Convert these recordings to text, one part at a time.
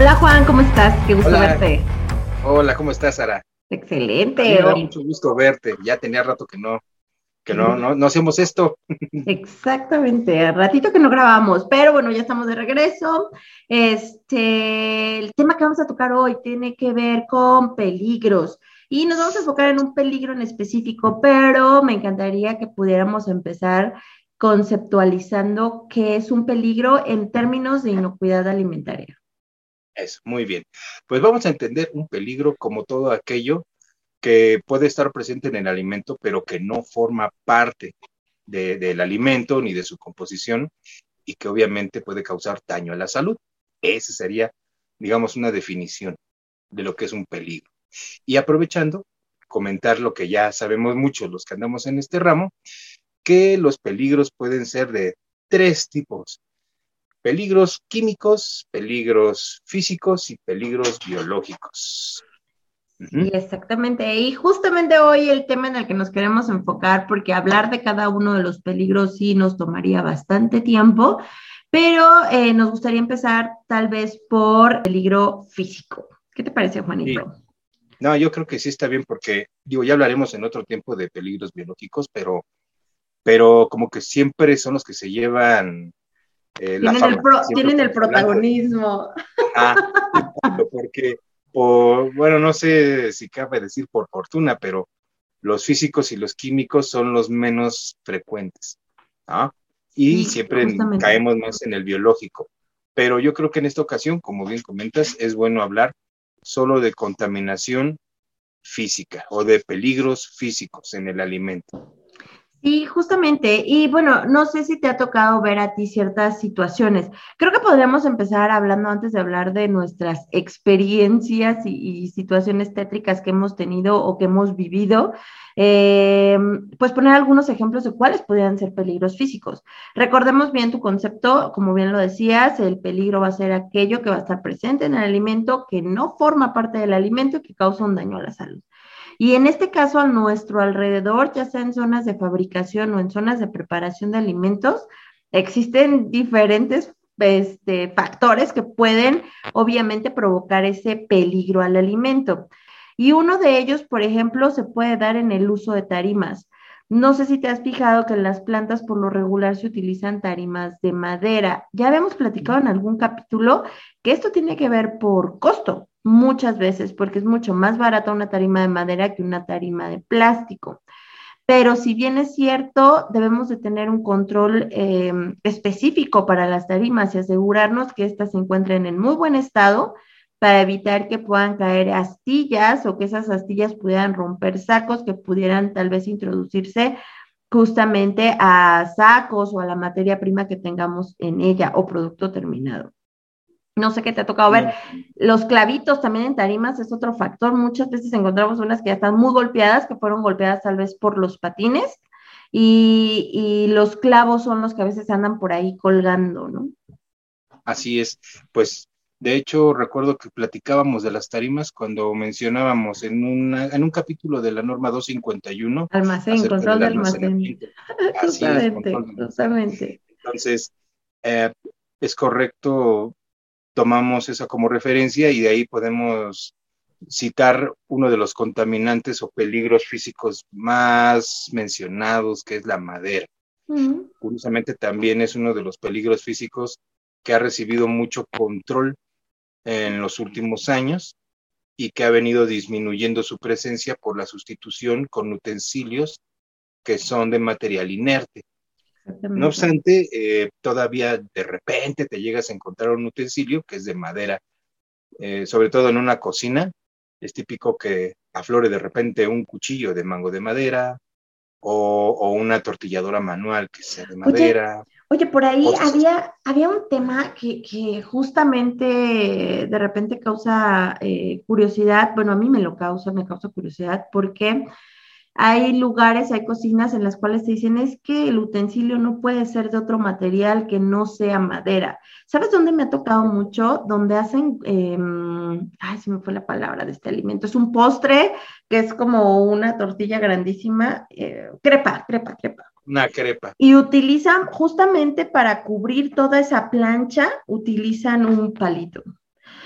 Hola Juan, ¿cómo estás? Qué gusto verte. Hola, ¿cómo estás, Sara? Excelente. Me da mucho gusto verte. Ya tenía rato que no, que no, no, no hacemos esto. Exactamente, ratito que no grabamos, pero bueno, ya estamos de regreso. Este, el tema que vamos a tocar hoy tiene que ver con peligros y nos vamos a enfocar en un peligro en específico, pero me encantaría que pudiéramos empezar conceptualizando qué es un peligro en términos de inocuidad alimentaria. Eso, muy bien. Pues vamos a entender un peligro como todo aquello que puede estar presente en el alimento, pero que no forma parte del alimento ni de su composición y que obviamente puede causar daño a la salud. Esa sería, digamos, una definición de lo que es un peligro. Y aprovechando, comentar lo que ya sabemos muchos los que andamos en este ramo, que los peligros pueden ser de tres tipos peligros químicos, peligros físicos y peligros biológicos. Sí, exactamente. Y justamente hoy el tema en el que nos queremos enfocar, porque hablar de cada uno de los peligros sí nos tomaría bastante tiempo, pero eh, nos gustaría empezar tal vez por peligro físico. ¿Qué te parece, Juanito? No, yo creo que sí está bien porque, digo, ya hablaremos en otro tiempo de peligros biológicos, pero, pero como que siempre son los que se llevan eh, tienen, el, protagonismo. Ah, porque, bueno, no sé si cabe decir por fortuna, pero los físicos y los químicos son los menos frecuentes. Y siempre caemos más en el biológico. Pero yo creo que en esta ocasión, como bien comentas, es bueno hablar solo de contaminación física o de peligros físicos en el alimento. Sí, justamente. Y bueno, no sé si te ha tocado ver a ti ciertas situaciones. Creo que podríamos empezar hablando antes de hablar de nuestras experiencias y, situaciones tétricas que hemos tenido o que hemos vivido. Eh, pues poner algunos ejemplos de cuáles podrían ser peligros físicos. Recordemos bien tu concepto, como bien lo decías, el peligro va a ser aquello que va a estar presente en el alimento, que no forma parte del alimento y que causa un daño a la salud. Y en este caso, a nuestro alrededor, ya sea en zonas de fabricación o en zonas de preparación de alimentos, existen diferentes este, factores que pueden obviamente provocar ese peligro al alimento. Y uno de ellos, por ejemplo, se puede dar en el uso de tarimas. No sé si te has fijado que en las plantas por lo regular se utilizan tarimas de madera. Ya habíamos platicado en algún capítulo que esto tiene que ver por costo muchas veces, porque es mucho más barata una tarima de madera que una tarima de plástico. Pero si bien es cierto, debemos de tener un control eh, específico para las tarimas y asegurarnos que éstas se encuentren en muy buen estado para evitar que puedan caer astillas o que esas astillas pudieran romper sacos que pudieran tal vez introducirse justamente a sacos o a la materia prima que tengamos en ella o producto terminado. No sé qué te ha tocado ver. Los clavitos también en tarimas es otro factor. Muchas veces encontramos unas que ya están muy golpeadas, que fueron golpeadas tal vez por los patines, y, los clavos son los que a veces andan por ahí colgando, ¿no? Así es. Pues de hecho, recuerdo que platicábamos de las tarimas cuando mencionábamos en, una, en un capítulo de la norma 251. Almacén, control de almacén. Justamente, justamente. Entonces, eh, es correcto tomamos esa como referencia y de ahí podemos citar uno de los contaminantes o peligros físicos más mencionados, que es la madera. Curiosamente también es uno de los peligros físicos que ha recibido mucho control en los últimos años y que ha venido disminuyendo su presencia por la sustitución con utensilios que son de material inerte. No obstante, eh, todavía de repente te llegas a encontrar un utensilio que es de madera, eh, sobre todo en una cocina. Es típico que aflore de repente un cuchillo de mango de madera, o, una tortilladora manual que sea de madera. Oye, por ahí había, había un tema que, justamente de repente causa eh, curiosidad, bueno, a mí me lo causa, me causa curiosidad, porque hay lugares, hay cocinas en las cuales se dicen es que el utensilio no puede ser de otro material que no sea madera. ¿Sabes dónde me ha tocado mucho? Donde hacen, em, ay, se me fue la palabra de este alimento, es un postre que es como una tortilla grandísima, eh, crepa, crepa, crepa. Una crepa. Y utilizan justamente para cubrir toda esa plancha, utilizan un palito.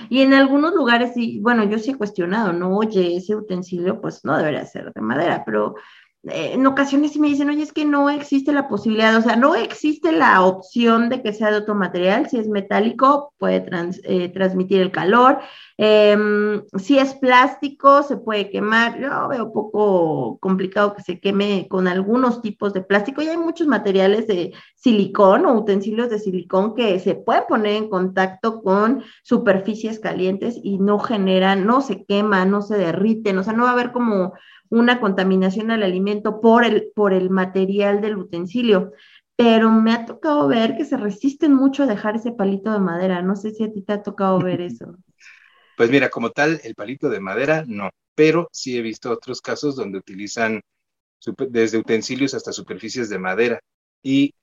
Y en algunos lugares, sí, bueno, yo sí he cuestionado, no, oye, ese utensilio pues no debería ser de madera, pero eh, en ocasiones sí me dicen, oye, es que no existe la posibilidad, o sea, no existe la opción de que sea de otro material, si es metálico puede eh, transmitir el calor, em, si es plástico se puede quemar, yo veo poco complicado que se queme con algunos tipos de plástico y hay muchos materiales de silicón o utensilios de silicón que se pueden poner en contacto con superficies calientes y no generan, no se queman, no se derriten, o sea, no va a haber como una contaminación al alimento por el, por el material del utensilio. Pero me ha tocado ver que se resisten mucho a dejar ese palito de madera. No sé si a ti te ha tocado ver eso. Pues mira, como tal, el palito de madera no, pero sí he visto otros casos donde utilizan desde utensilios hasta superficies de madera. Y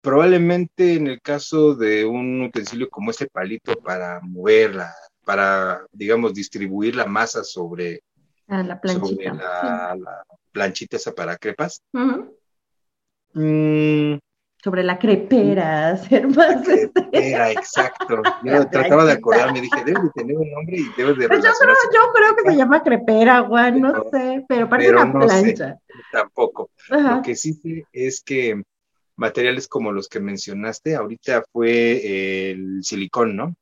probablemente en el caso de un utensilio como este palito para moverla, para, digamos, distribuir la masa sobre Ah, la planchita. Sobre la, planchita esa para crepas. Mm. sobre la crepera, hacer más. crepera, exacto. Yo trataba de acordarme, dije, debe de tener un nombre y debe de. Pues yo, creo, yo creo que se llama crepera, Juan, no, sé, pero parece una plancha. tampoco. Lo que sí sé es que materiales como los que mencionaste, ahorita fue el silicón, ¿no?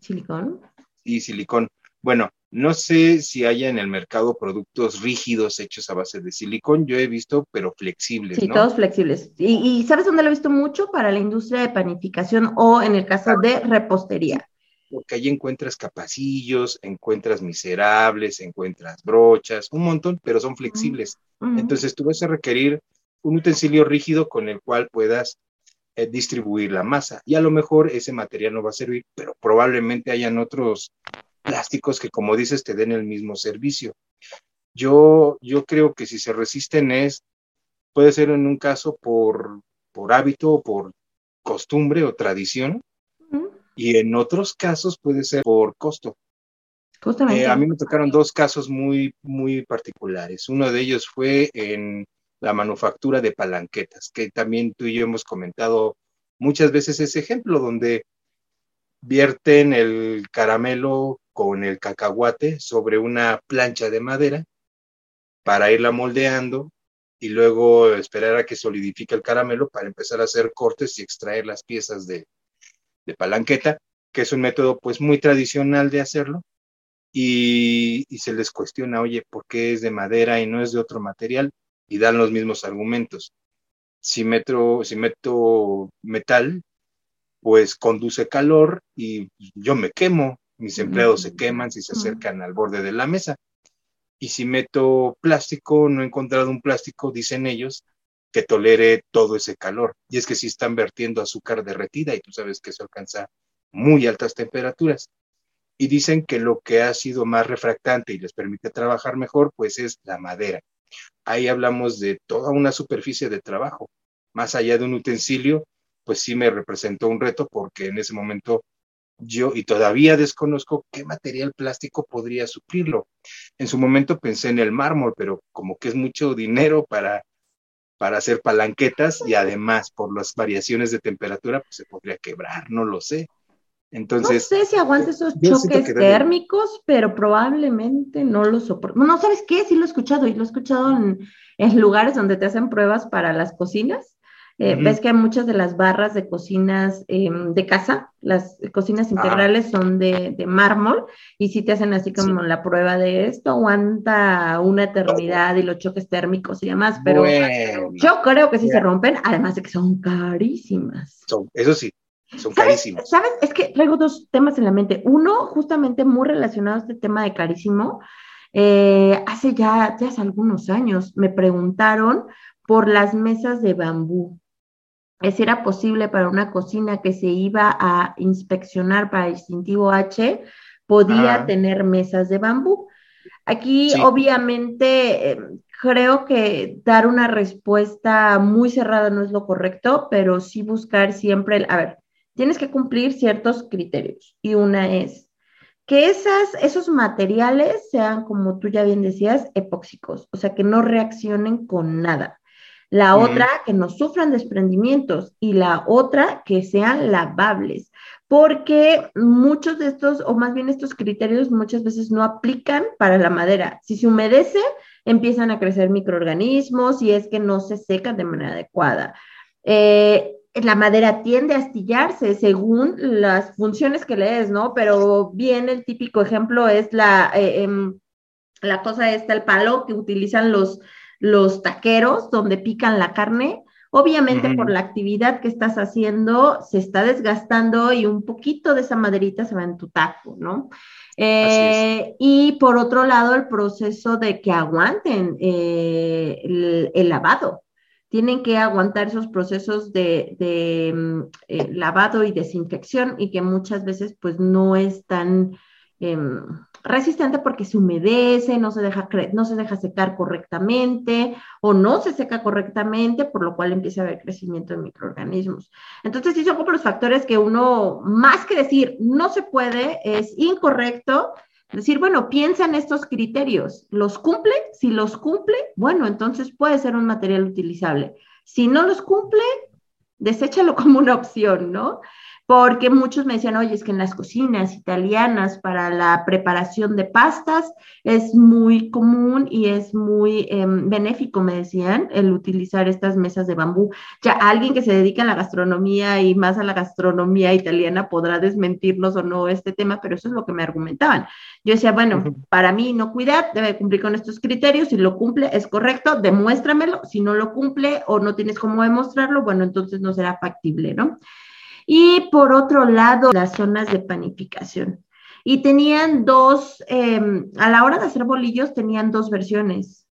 ¿Silicón? Sí, silicón. Bueno, no sé si haya en el mercado productos rígidos hechos a base de silicón. Yo he visto, pero flexibles. Sí, todos flexibles. ¿Y, sabes dónde lo he visto mucho? Para la industria de panificación o en el caso de repostería. Porque ahí encuentras capacillos, encuentras miserables, encuentras brochas, un montón, pero son flexibles. Entonces tú vas a requerir un utensilio rígido con el cual puedas eh, distribuir la masa. Y a lo mejor ese material no va a servir, pero probablemente hayan otros plásticos que, como dices, te den el mismo servicio. Yo, yo creo que si se resisten es, puede ser en un caso por, por hábito, por costumbre o tradición, y en otros casos puede ser por costo. Eh, a mí me tocaron dos casos muy, muy particulares. Uno de ellos fue en la manufactura de palanquetas, que también tú y yo hemos comentado muchas veces ese ejemplo, donde vierten el caramelo con el cacahuate sobre una plancha de madera para irla moldeando y luego esperar a que solidifique el caramelo para empezar a hacer cortes y extraer las piezas de, palanqueta, que es un método pues muy tradicional de hacerlo. Y, se les cuestiona, oye, ¿por qué es de madera y no es de otro material? Y dan los mismos argumentos. Si meto, si meto metal, pues conduce calor y yo me quemo, mis empleados se queman si se acercan al borde de la mesa. Y si meto plástico, no he encontrado un plástico, dicen ellos, que tolere todo ese calor. Y es que si están vertiendo azúcar derretida y tú sabes que eso alcanza muy altas temperaturas. Y dicen que lo que ha sido más refractante y les permite trabajar mejor, pues es la madera. Ahí hablamos de toda una superficie de trabajo. Más allá de un utensilio, pues sí me representó un reto porque en ese momento yo y todavía desconozco qué material plástico podría suplirlo. En su momento pensé en el mármol, pero como que es mucho dinero para, para hacer palanquetas y además por las variaciones de temperatura pues se podría quebrar, no lo sé. Entonces, no sé si aguante esos choques térmicos, pero probablemente no lo soporto. No, ¿sabes qué? Sí lo he escuchado y lo he escuchado en, en lugares donde te hacen pruebas para las cocinas eh, ves que muchas de las barras de cocinas em, de casa, las cocinas integrales son de, mármol y si te hacen así como la prueba de esto, aguanta una eternidad y los choques térmicos y demás, pero yo creo que sí se rompen, además de que son carísimas. eso sí, son carísimas. ¿Sabes? Es que traigo dos temas en la mente. Uno, justamente muy relacionado a este tema de carísimo, Eh, hace ya, ya hace algunos años me preguntaron por las mesas de bambú. Es era posible para una cocina que se iba a inspeccionar para el distintivo H, podía tener mesas de bambú. Aquí, obviamente, em, creo que dar una respuesta muy cerrada no es lo correcto, pero sí buscar siempre, a ver, tienes que cumplir ciertos criterios y una es que esas, esos materiales sean, como tú ya bien decías, epóxicos, o sea, que no reaccionen con nada. La otra, que no sufran desprendimientos y la otra, que sean lavables, porque muchos de estos, o más bien estos criterios, muchas veces no aplican para la madera. Si se humedece, empiezan a crecer microorganismos y es que no se secan de manera adecuada. Eh, la madera tiende a astillarse según las funciones que le des, ¿no? Pero bien el típico ejemplo es la, eh, em, la cosa esta, el palo que utilizan los, los taqueros donde pican la carne. Obviamente por la actividad que estás haciendo se está desgastando y un poquito de esa maderita se va en tu taco, ¿no? Eh, y por otro lado, el proceso de que aguanten eh, el, lavado. Tienen que aguantar esos procesos de, mm, eh, lavado y desinfección y que muchas veces pues no es tan em, resistente porque se humedece, no se, deja no se deja secar correctamente o no se seca correctamente, por lo cual empieza a haber crecimiento de microorganismos. Entonces, sí son como los factores que uno, más que decir no se puede, es incorrecto. Decir, bueno, piensa en estos criterios. ¿Los cumple? Si los cumple, bueno, entonces puede ser un material utilizable. Si no los cumple, deséchalo como una opción, ¿no? Porque muchos me decían, oye, es que en las cocinas italianas para la preparación de pastas es muy común y es muy em, benéfico, me decían, el utilizar estas mesas de bambú. Ya alguien que se dedica a la gastronomía y más a la gastronomía italiana podrá desmentirnos o no este tema, pero eso es lo que me argumentaban. Yo decía, bueno, para mí no cuidar, debe cumplir con estos criterios, si lo cumple es correcto, demuéstramelo, si no lo cumple o no tienes cómo demostrarlo, bueno, entonces no será factible, ¿no? Y por otro lado las zonas de panificación. Y tenían dos, em, a la hora de hacer bolillos tenían dos versiones.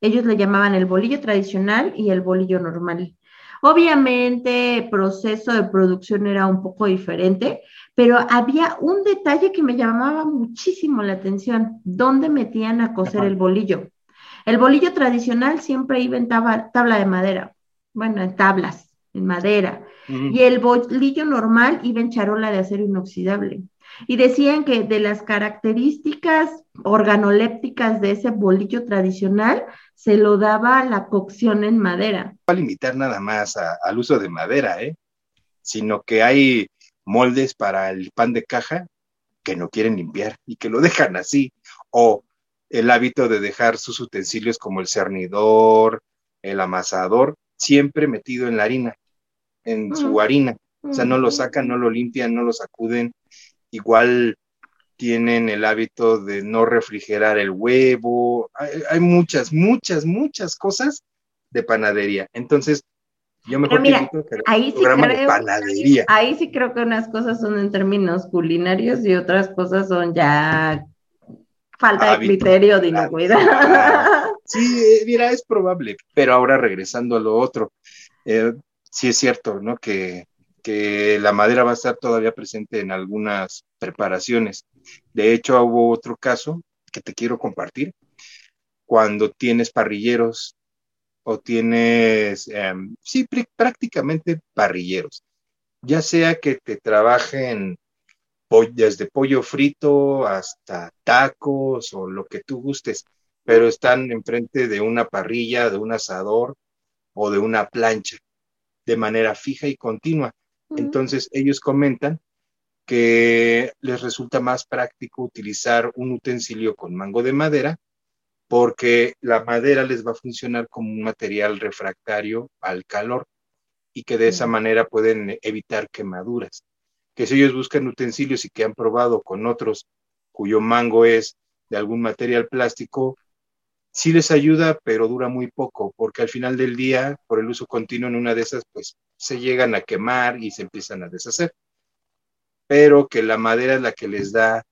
Ellos le llamaban el bolillo tradicional y el bolillo normal. Obviamente, el proceso de producción era un poco diferente, pero había un detalle que me llamaba muchísimo la atención, dónde metían a cocer el bolillo. El bolillo tradicional siempre iba en tabla de madera, bueno, en tablas, en madera. Y el bolillo normal iba en charola de acero inoxidable. Y decían que de las características organolépticas de ese bolillo tradicional se lo daba la cocción en madera. No a limitar nada más al uso de madera, ¿eh? sino que hay moldes para el pan de caja que no quieren limpiar y que lo dejan así. O el hábito de dejar sus utensilios como el cernidor, el amasador, siempre metido en la harina en su harina. O sea, no lo sacan, no lo limpian, no lo sacuden. Igual tienen el hábito de no refrigerar el huevo. Hay, muchas, muchas, muchas cosas de panadería. Entonces, yo mejor mira, que ahí sí programa de panadería. Ahí sí creo que unas cosas son en términos culinarios y otras cosas son ya falta de criterio de inocuidad. Sí, eh, mira, es probable. Pero ahora regresando a lo otro, eh, sí es cierto, ¿no? Que, la madera va a estar todavía presente en algunas preparaciones. De hecho, hubo otro caso que te quiero compartir. Cuando tienes parrilleros o tienes, em, sí, prácticamente parrilleros, ya sea que te trabajen desde pollo frito hasta tacos o lo que tú gustes, pero están enfrente de una parrilla, de un asador o de una plancha de manera fija y continua. Entonces ellos comentan que les resulta más práctico utilizar un utensilio con mango de madera porque la madera les va a funcionar como un material refractario al calor y que de esa manera pueden evitar quemaduras. Que si ellos buscan utensilios y que han probado con otros cuyo mango es de algún material plástico, sí les ayuda, pero dura muy poco, porque al final del día, por el uso continuo en una de esas, pues se llegan a quemar y se empiezan a deshacer. Pero que la madera es la que les da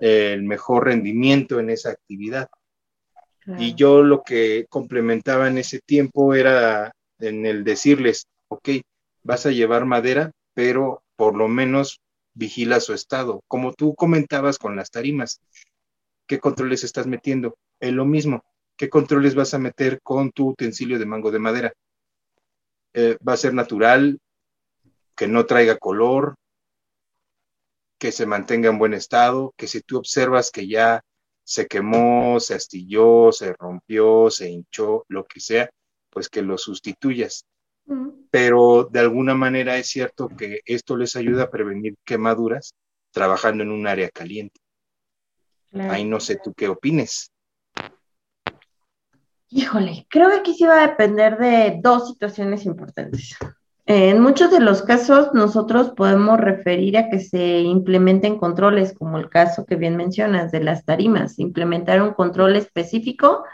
el mejor rendimiento en esa actividad. Y yo lo que complementaba en ese tiempo era en el decirles, ok, vas a llevar madera, pero por lo menos vigila su estado. Como tú comentabas con las tarimas, ¿qué controles estás metiendo? Es lo mismo. ¿Qué controles vas a meter con tu utensilio de mango de madera? Eh, va a ser natural, que no traiga color, que se mantenga en buen estado, que si tú observas que ya se quemó, se astilló, se rompió, se hinchó, lo que sea, pues que lo sustituyas. Pero de alguna manera es cierto que esto les ayuda a prevenir quemaduras trabajando en un área caliente. Ahí no sé tú qué opines. Híjole, creo que aquí sí va a depender de dos situaciones importantes. En muchos de los casos nosotros podemos referir a que se implementen controles, como el caso que bien mencionas de las tarimas, implementar un control específico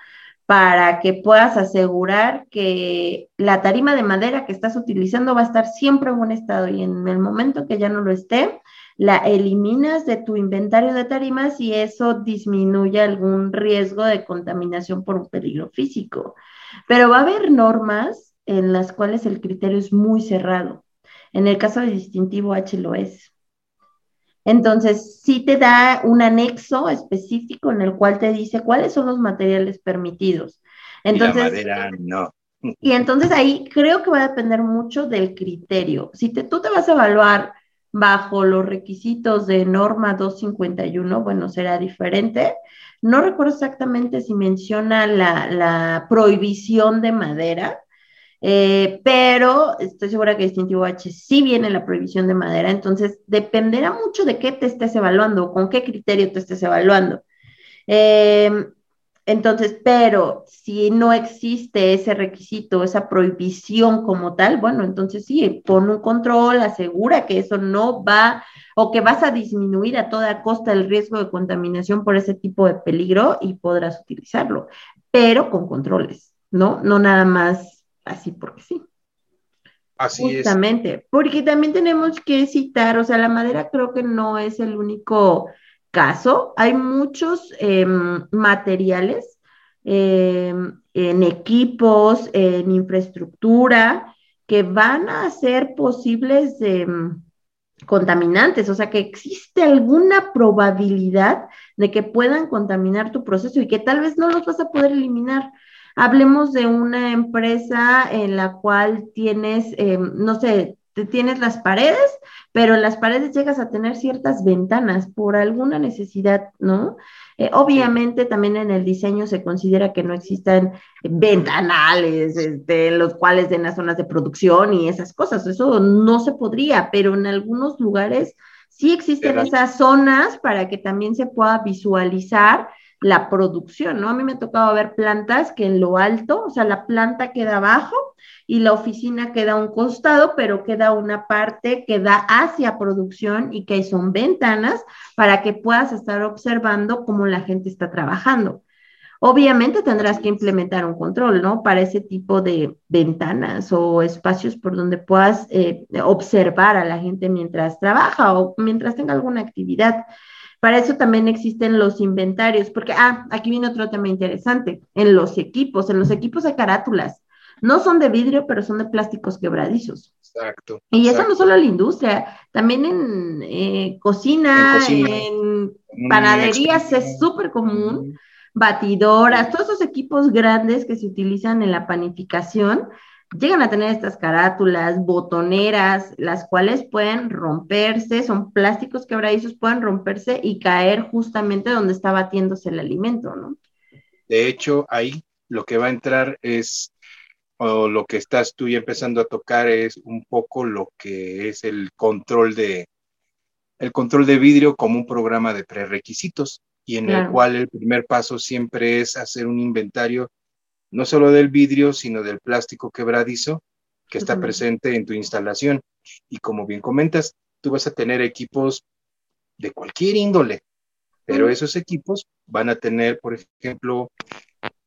para que puedas asegurar que la tarima de madera que estás utilizando va a estar siempre en buen estado y en el momento que ya no lo esté, la eliminas de tu inventario de tarimas y eso disminuye algún riesgo de contaminación por un peligro físico. Pero va a haber normas en las cuales el criterio es muy cerrado. En el caso de distintivo H lo es. Entonces, sí te da un anexo específico en el cual te dice cuáles son los materiales permitidos. Entonces, y la madera no. Y entonces ahí creo que va a depender mucho del criterio. Si te, tú te vas a evaluar bajo los requisitos de norma 251, bueno, será diferente. No recuerdo exactamente si menciona la, la prohibición de madera, eh, pero estoy segura que distintivo H sí viene la prohibición de madera, entonces dependerá mucho de qué te estés evaluando, con qué criterio te estés evaluando. Em, entonces, pero si no existe ese requisito, esa prohibición como tal, bueno, entonces sí, pon un control, asegura que eso no va o que vas a disminuir a toda costa el riesgo de contaminación por ese tipo de peligro y podrás utilizarlo, pero con controles, ¿no? No nada más así porque sí. Así Justamente, porque también tenemos que citar, o sea, la madera creo que no es el único caso, hay muchos em, materiales em, en equipos, en infraestructura, que van a ser posibles em, contaminantes, o sea que existe alguna probabilidad de que puedan contaminar tu proceso y que tal vez no los vas a poder eliminar. Hablemos de una empresa en la cual tienes, no sé, tienes las paredes, pero en las paredes llegas a tener ciertas ventanas por alguna necesidad, ¿no? Eh, obviamente también en el diseño se considera que no existan ventanales, este, los cuales den las zonas de producción y esas cosas, eso no se podría, pero en algunos lugares sí existen esas zonas para que también se pueda visualizar la producción, ¿no? A mí me ha tocado ver plantas que en lo alto, o sea, la planta queda abajo y la oficina queda a un costado, pero queda una parte que da hacia producción y que son ventanas para que puedas estar observando cómo la gente está trabajando. Obviamente tendrás que implementar un control, ¿no? Para ese tipo de ventanas o espacios por donde puedas eh, observar a la gente mientras trabaja o mientras tenga alguna actividad. Para eso también existen los inventarios, porque, ah, aquí viene otro tema interesante, en los equipos, en los equipos de carátulas. No son de vidrio, pero son de plásticos quebradizos. Exacto. Y eso no solo en la industria, también en eh, cocina, en, panaderías es súper común, batidoras, todos esos equipos grandes que se utilizan en la panificación llegan a tener estas carátulas, botoneras, las cuales pueden romperse, son plásticos quebradizos, pueden romperse y caer justamente donde está batiéndose el alimento, ¿no? De hecho, ahí lo que va a entrar es, o lo que estás tú ya empezando a tocar es un poco lo que es el control de, el control de vidrio como un programa de prerequisitos y en el cual el primer paso siempre es hacer un inventario no solo del vidrio, sino del plástico quebradizo que está presente en tu instalación. Y como bien comentas, tú vas a tener equipos de cualquier índole, pero esos equipos van a tener, por ejemplo,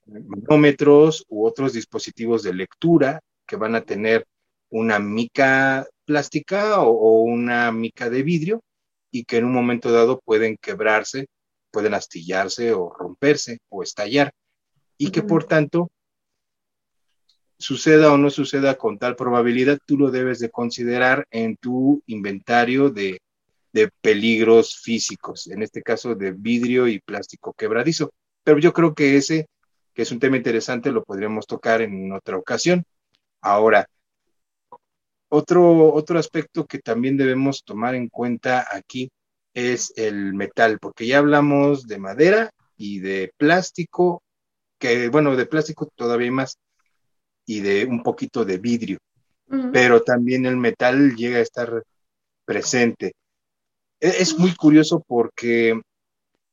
manómetros u otros dispositivos de lectura que van a tener una mica plástica o, o, una mica de vidrio y que en un momento dado pueden quebrarse, pueden astillarse o romperse o estallar y que por tanto suceda o no suceda con tal probabilidad, tú lo debes de considerar en tu inventario de, de peligros físicos, en este caso de vidrio y plástico quebradizo. Pero yo creo que ese, que es un tema interesante, lo podríamos tocar en otra ocasión. Ahora, otro, otro aspecto que también debemos tomar en cuenta aquí es el metal, porque ya hablamos de madera y de plástico, que bueno, de plástico todavía más, y de un poquito de vidrio, pero también el metal llega a estar presente. E, es, muy curioso porque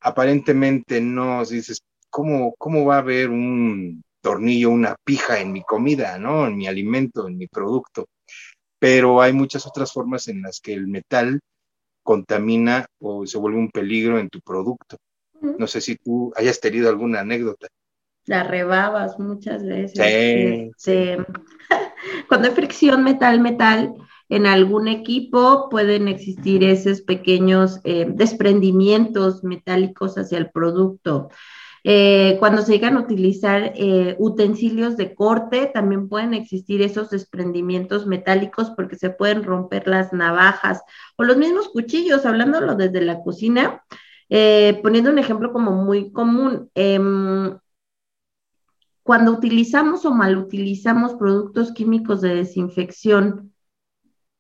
aparentemente no dices, ¿cómo, ¿cómo va a haber un tornillo, una pija en mi comida, ¿no? En mi alimento, en mi producto. Pero hay muchas otras formas en las que el metal contamina o se vuelve un peligro en tu producto. No sé si tú hayas tenido alguna anécdota la rebabas muchas veces. Este, cuando hay fricción metal-metal, en algún equipo pueden existir esos pequeños eh, desprendimientos metálicos hacia el producto. Eh, cuando se llegan a utilizar eh, utensilios de corte, también pueden existir esos desprendimientos metálicos porque se pueden romper las navajas o los mismos cuchillos, hablándolo desde la cocina. poniendo un ejemplo como muy común, em, cuando utilizamos o mal utilizamos productos químicos de desinfección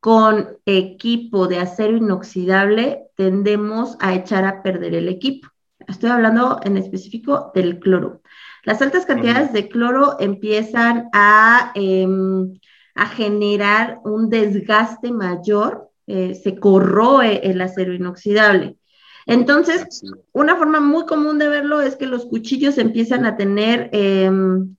con equipo de acero inoxidable, tendemos a echar a perder el equipo. Estoy hablando en específico del cloro. Las altas cantidades de cloro empiezan a, em, a generar un desgaste mayor, eh, se corroe el acero inoxidable. Entonces, una forma muy común de verlo es que los cuchillos empiezan a tener em,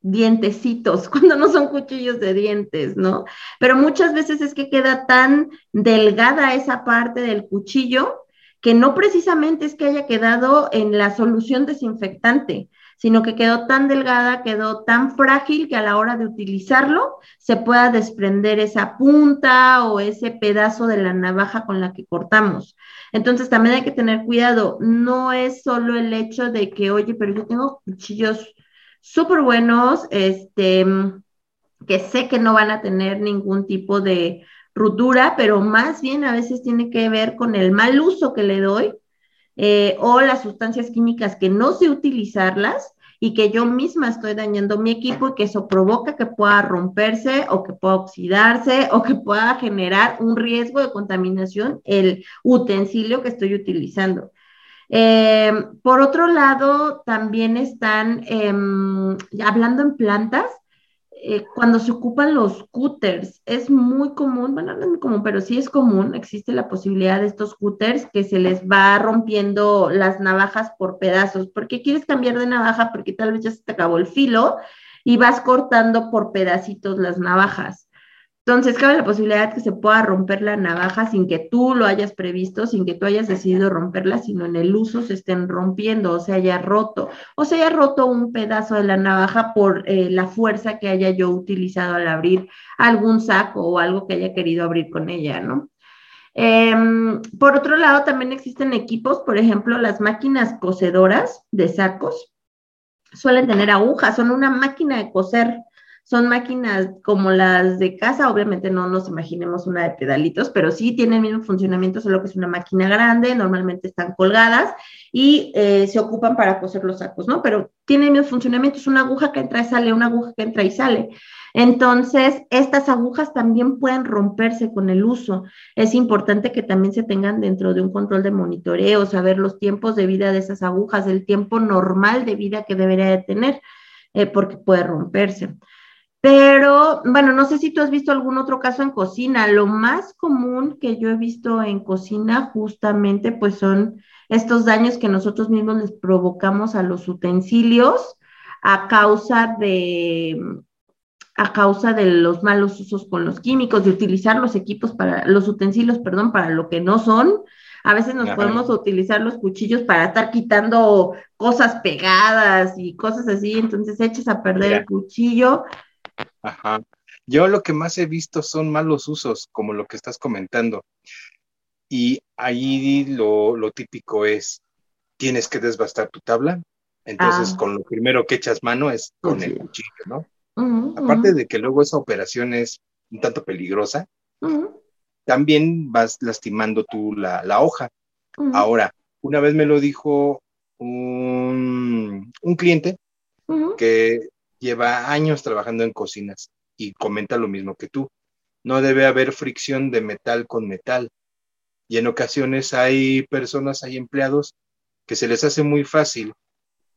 dientecitos, cuando no son cuchillos de dientes, ¿no? Pero muchas veces es que queda tan delgada esa parte del cuchillo que no precisamente es que haya quedado en la solución desinfectante, sino que quedó tan delgada, quedó tan frágil que a la hora de utilizarlo se pueda desprender esa punta o ese pedazo de la navaja con la que cortamos. Entonces también hay que tener cuidado, no es solo el hecho de que, oye, pero yo tengo cuchillos súper buenos, este, que sé que no van a tener ningún tipo de ruptura, pero más bien a veces tiene que ver con el mal uso que le doy eh, o las sustancias químicas que no sé utilizarlas y que yo misma estoy dañando mi equipo y que eso provoca que pueda romperse o que pueda oxidarse o que pueda generar un riesgo de contaminación el utensilio que estoy utilizando. Eh, por otro lado, también están em, hablando en plantas, eh, cuando se ocupan los cutters, es muy común, bueno, no es muy común, pero sí es común, existe la posibilidad de estos cutters que se les va rompiendo las navajas por pedazos, porque quieres cambiar de navaja porque tal vez ya se te acabó el filo y vas cortando por pedacitos las navajas. Entonces, cabe la posibilidad que se pueda romper la navaja sin que tú lo hayas previsto, sin que tú hayas decidido romperla, sino en el uso se estén rompiendo o se haya roto, o se haya roto un pedazo de la navaja por eh, la fuerza que haya yo utilizado al abrir algún saco o algo que haya querido abrir con ella, ¿no? Em, por otro lado, también existen equipos, por ejemplo, las máquinas cosedoras de sacos suelen tener agujas, son una máquina de coser son máquinas como las de casa, obviamente no nos imaginemos una de pedalitos, pero sí tienen el mismo funcionamiento, solo que es una máquina grande, normalmente están colgadas y eh, se ocupan para coser los sacos, ¿no? Pero tiene el mismo funcionamiento, es una aguja que entra y sale, una aguja que entra y sale. Entonces, estas agujas también pueden romperse con el uso. Es importante que también se tengan dentro de un control de monitoreo, saber los tiempos de vida de esas agujas, el tiempo normal de vida que debería de tener, eh, porque puede romperse. Pero, bueno, no sé si tú has visto algún otro caso en cocina. Lo más común que yo he visto en cocina justamente pues son estos daños que nosotros mismos les provocamos a los utensilios a causa de a causa de los malos usos con los químicos, de utilizar los equipos para, los utensilios, perdón, para lo que no son. A veces nos podemos utilizar los cuchillos para estar quitando cosas pegadas y cosas así, entonces echas a perder el cuchillo Ajá. Yo lo que más he visto son malos usos, como lo que estás comentando. Y ahí lo, típico es, tienes que desbastar tu tabla, Entonces, Ah. con lo primero que echas mano es con el Cuchillo. ¿no? Aparte de que luego esa operación es un tanto peligrosa, también vas lastimando tú la, la hoja. Ahora, una vez me lo dijo un, un cliente que lleva años trabajando en cocinas y comenta lo mismo que tú. No debe haber fricción de metal con metal. Y en ocasiones hay personas, hay empleados que se les hace muy fácil,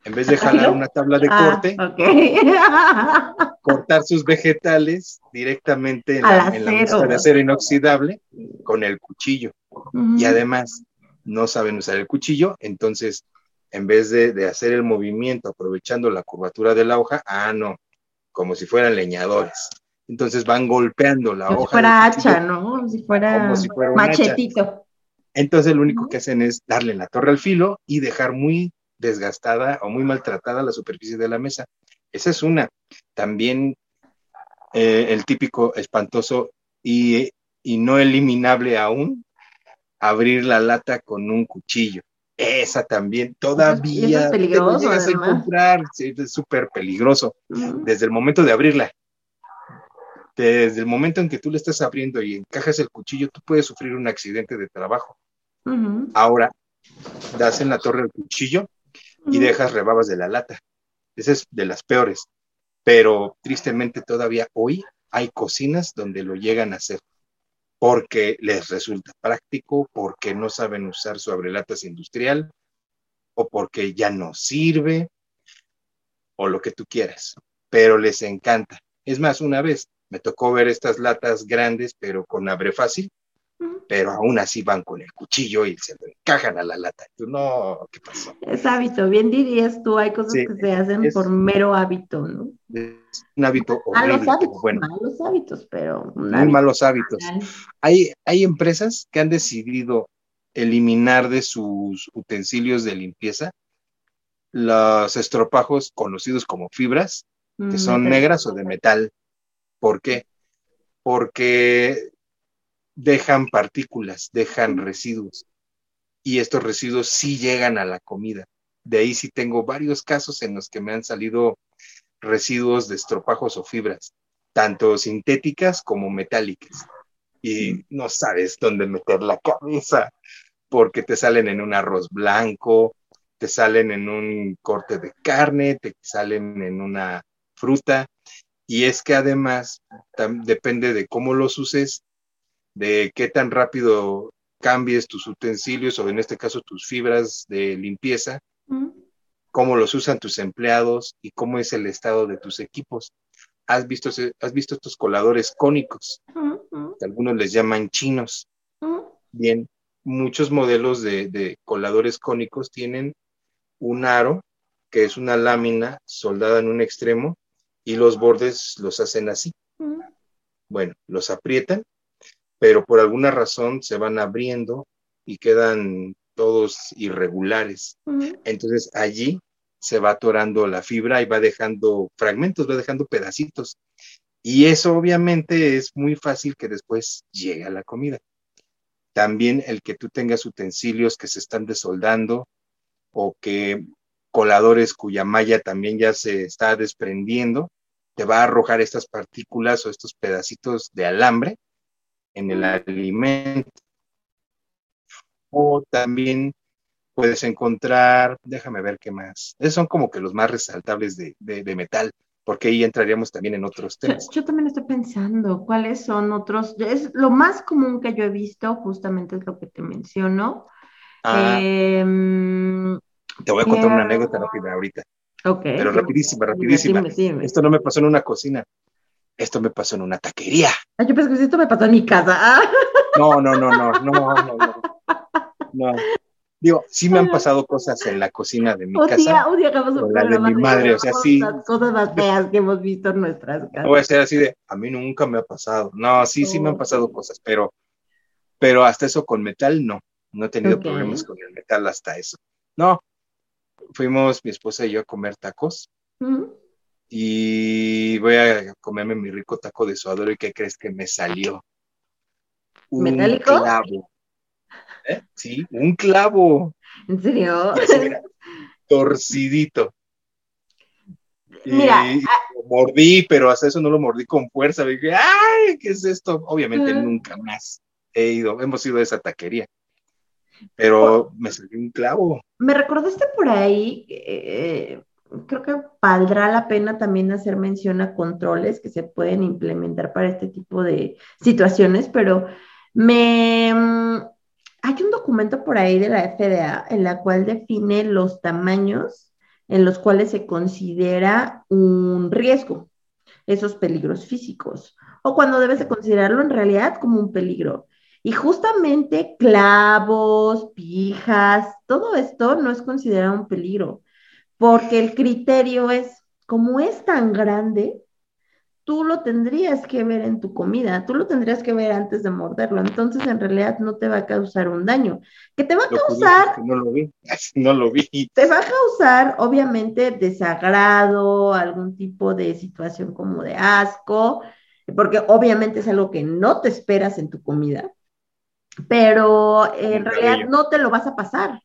en vez de jalar una tabla de Ah, corte, cortar sus vegetales directamente en la, en la mezcla de acero inoxidable con el cuchillo. Y además no saben usar el cuchillo, entonces en vez de, de hacer el movimiento aprovechando la curvatura de la hoja, ah, no, como si fueran leñadores. Entonces van golpeando la Como si hoja. fuera del cuchillo. hacha, ¿no? Como si fuera, Como si fuera un hacha. machetito. Entonces lo único que hacen es darle la torre al filo y dejar muy desgastada o muy maltratada la superficie de la mesa. Esa es una. También eh, el típico espantoso y, y no eliminable aún, abrir la lata con un cuchillo. Esa también y eso todavía es te lo peligroso, llegas a encontrar, sí, es súper peligroso desde el momento de abrirla. Desde el momento en que tú le estás abriendo y encajas el cuchillo, tú puedes sufrir un accidente de trabajo. Ahora, das en la torre el cuchillo y dejas rebabas de la lata. Esa es de las peores. Pero tristemente todavía hoy hay cocinas donde lo llegan a hacer porque les resulta práctico, porque no saben usar su abrelatas industrial o porque ya no sirve o lo que tú quieras, pero les encanta. Es más, una vez me tocó ver estas latas grandes, pero con abre fácil. Pero aún así van con el cuchillo y se lo encajan a la lata. Tú, no, ¿qué pasó? Es hábito, bien dirías tú, hay cosas Sí, que se hacen es- por mero hábito, ¿no? Es un hábito Malos horrible, hábitos, bueno, malos hábitos, pero muy hábito malos hábitos. banal. Hay, hay empresas que han decidido eliminar de sus utensilios de limpieza los estropajos conocidos como fibras, que Mm, son negras o de metal. ¿Por qué? Porque dejan partículas, dejan residuos. Y estos residuos sí llegan a la comida. De ahí sí tengo varios casos en los que me han salido residuos de estropajos o fibras, tanto sintéticas como metálicas. Y no sabes dónde meter la cabeza, porque te salen en un arroz blanco, te salen en un corte de carne, te salen en una fruta. Y es que además depende de cómo los uses, de qué tan rápido cambies tus utensilios o en este caso tus fibras de limpieza, Mm, cómo los usan tus empleados y cómo es el estado de tus equipos. ¿Has visto, has visto estos coladores cónicos? mm, que algunos les llaman chinos. mm. Bien, muchos modelos de, de coladores cónicos tienen un aro, que es una lámina soldada en un extremo, y los bordes los hacen así. Bueno, los aprietan, pero por alguna razón se van abriendo y quedan todos irregulares. Entonces allí se va atorando la fibra y va dejando fragmentos, va dejando pedacitos. Y eso obviamente es muy fácil que después llegue a la comida. También el que tú tengas utensilios que se están desoldando o que coladores cuya malla también ya se está desprendiendo, te va a arrojar estas partículas o estos pedacitos de alambre en el alimento. O también puedes encontrar, déjame ver qué más. Esos son como que los más resaltables de, de- de metal, porque ahí entraríamos también en otros temas. yo también estoy pensando cuáles son otros, es lo más común que yo he visto, justamente es lo que te menciono. Ah, Em, te voy a contar una pero- anécdota rápida ahorita, ok. pero rapidísima, rapidísima. dime, dime. Esto no me pasó en una cocina, esto me pasó en una taquería. Yo pensé que esto me pasó en mi casa. Ah, No, no, no, no, no, no, no. No. Digo, sí me han pasado cosas en la cocina de mi día, casa. un día hagamos un o la de mi madre, o sea, sí. cosas- cosas más feas que hemos visto en nuestras No casas. voy a ser así de, a mí nunca me ha pasado. No, sí, sí me han pasado cosas, pero, pero hasta eso con metal no. No he tenido Ok. problemas con el metal hasta eso. No, fuimos mi esposa y yo a comer tacos Mm, y voy a comerme mi rico taco de suadero y ¿qué crees que me salió? Un ¿Metálico? clavo. ¿Eh? Sí, un clavo. ¿En serio? Mira, torcidito. Mira, y lo mordí, pero hasta eso no lo mordí con fuerza. Dije, ¡ay! ¿Qué es esto? Obviamente nunca más he ido, hemos ido a esa taquería. Pero me salió un clavo. me recordaste por ahí, eh, creo que valdrá la pena también hacer mención a controles que se pueden implementar para este tipo de situaciones, pero me... mm, Hay un documento por ahí de la FDA en la cual define los tamaños en los cuales se considera un riesgo, esos peligros físicos, o cuando debes de considerarlo en realidad como un peligro. Y justamente clavos, pijas, todo esto no es considerado un peligro, porque el criterio es, como es tan grande, tú lo tendrías que ver en tu comida, tú lo tendrías que ver antes de morderlo, entonces en realidad no te va a causar un daño. ¿Qué te va a Lo causar? que no lo vi, no lo vi. Te va a causar, obviamente, desagrado, algún tipo de situación como de asco, porque obviamente es algo que no te esperas en tu comida, pero en realidad no te lo vas a pasar.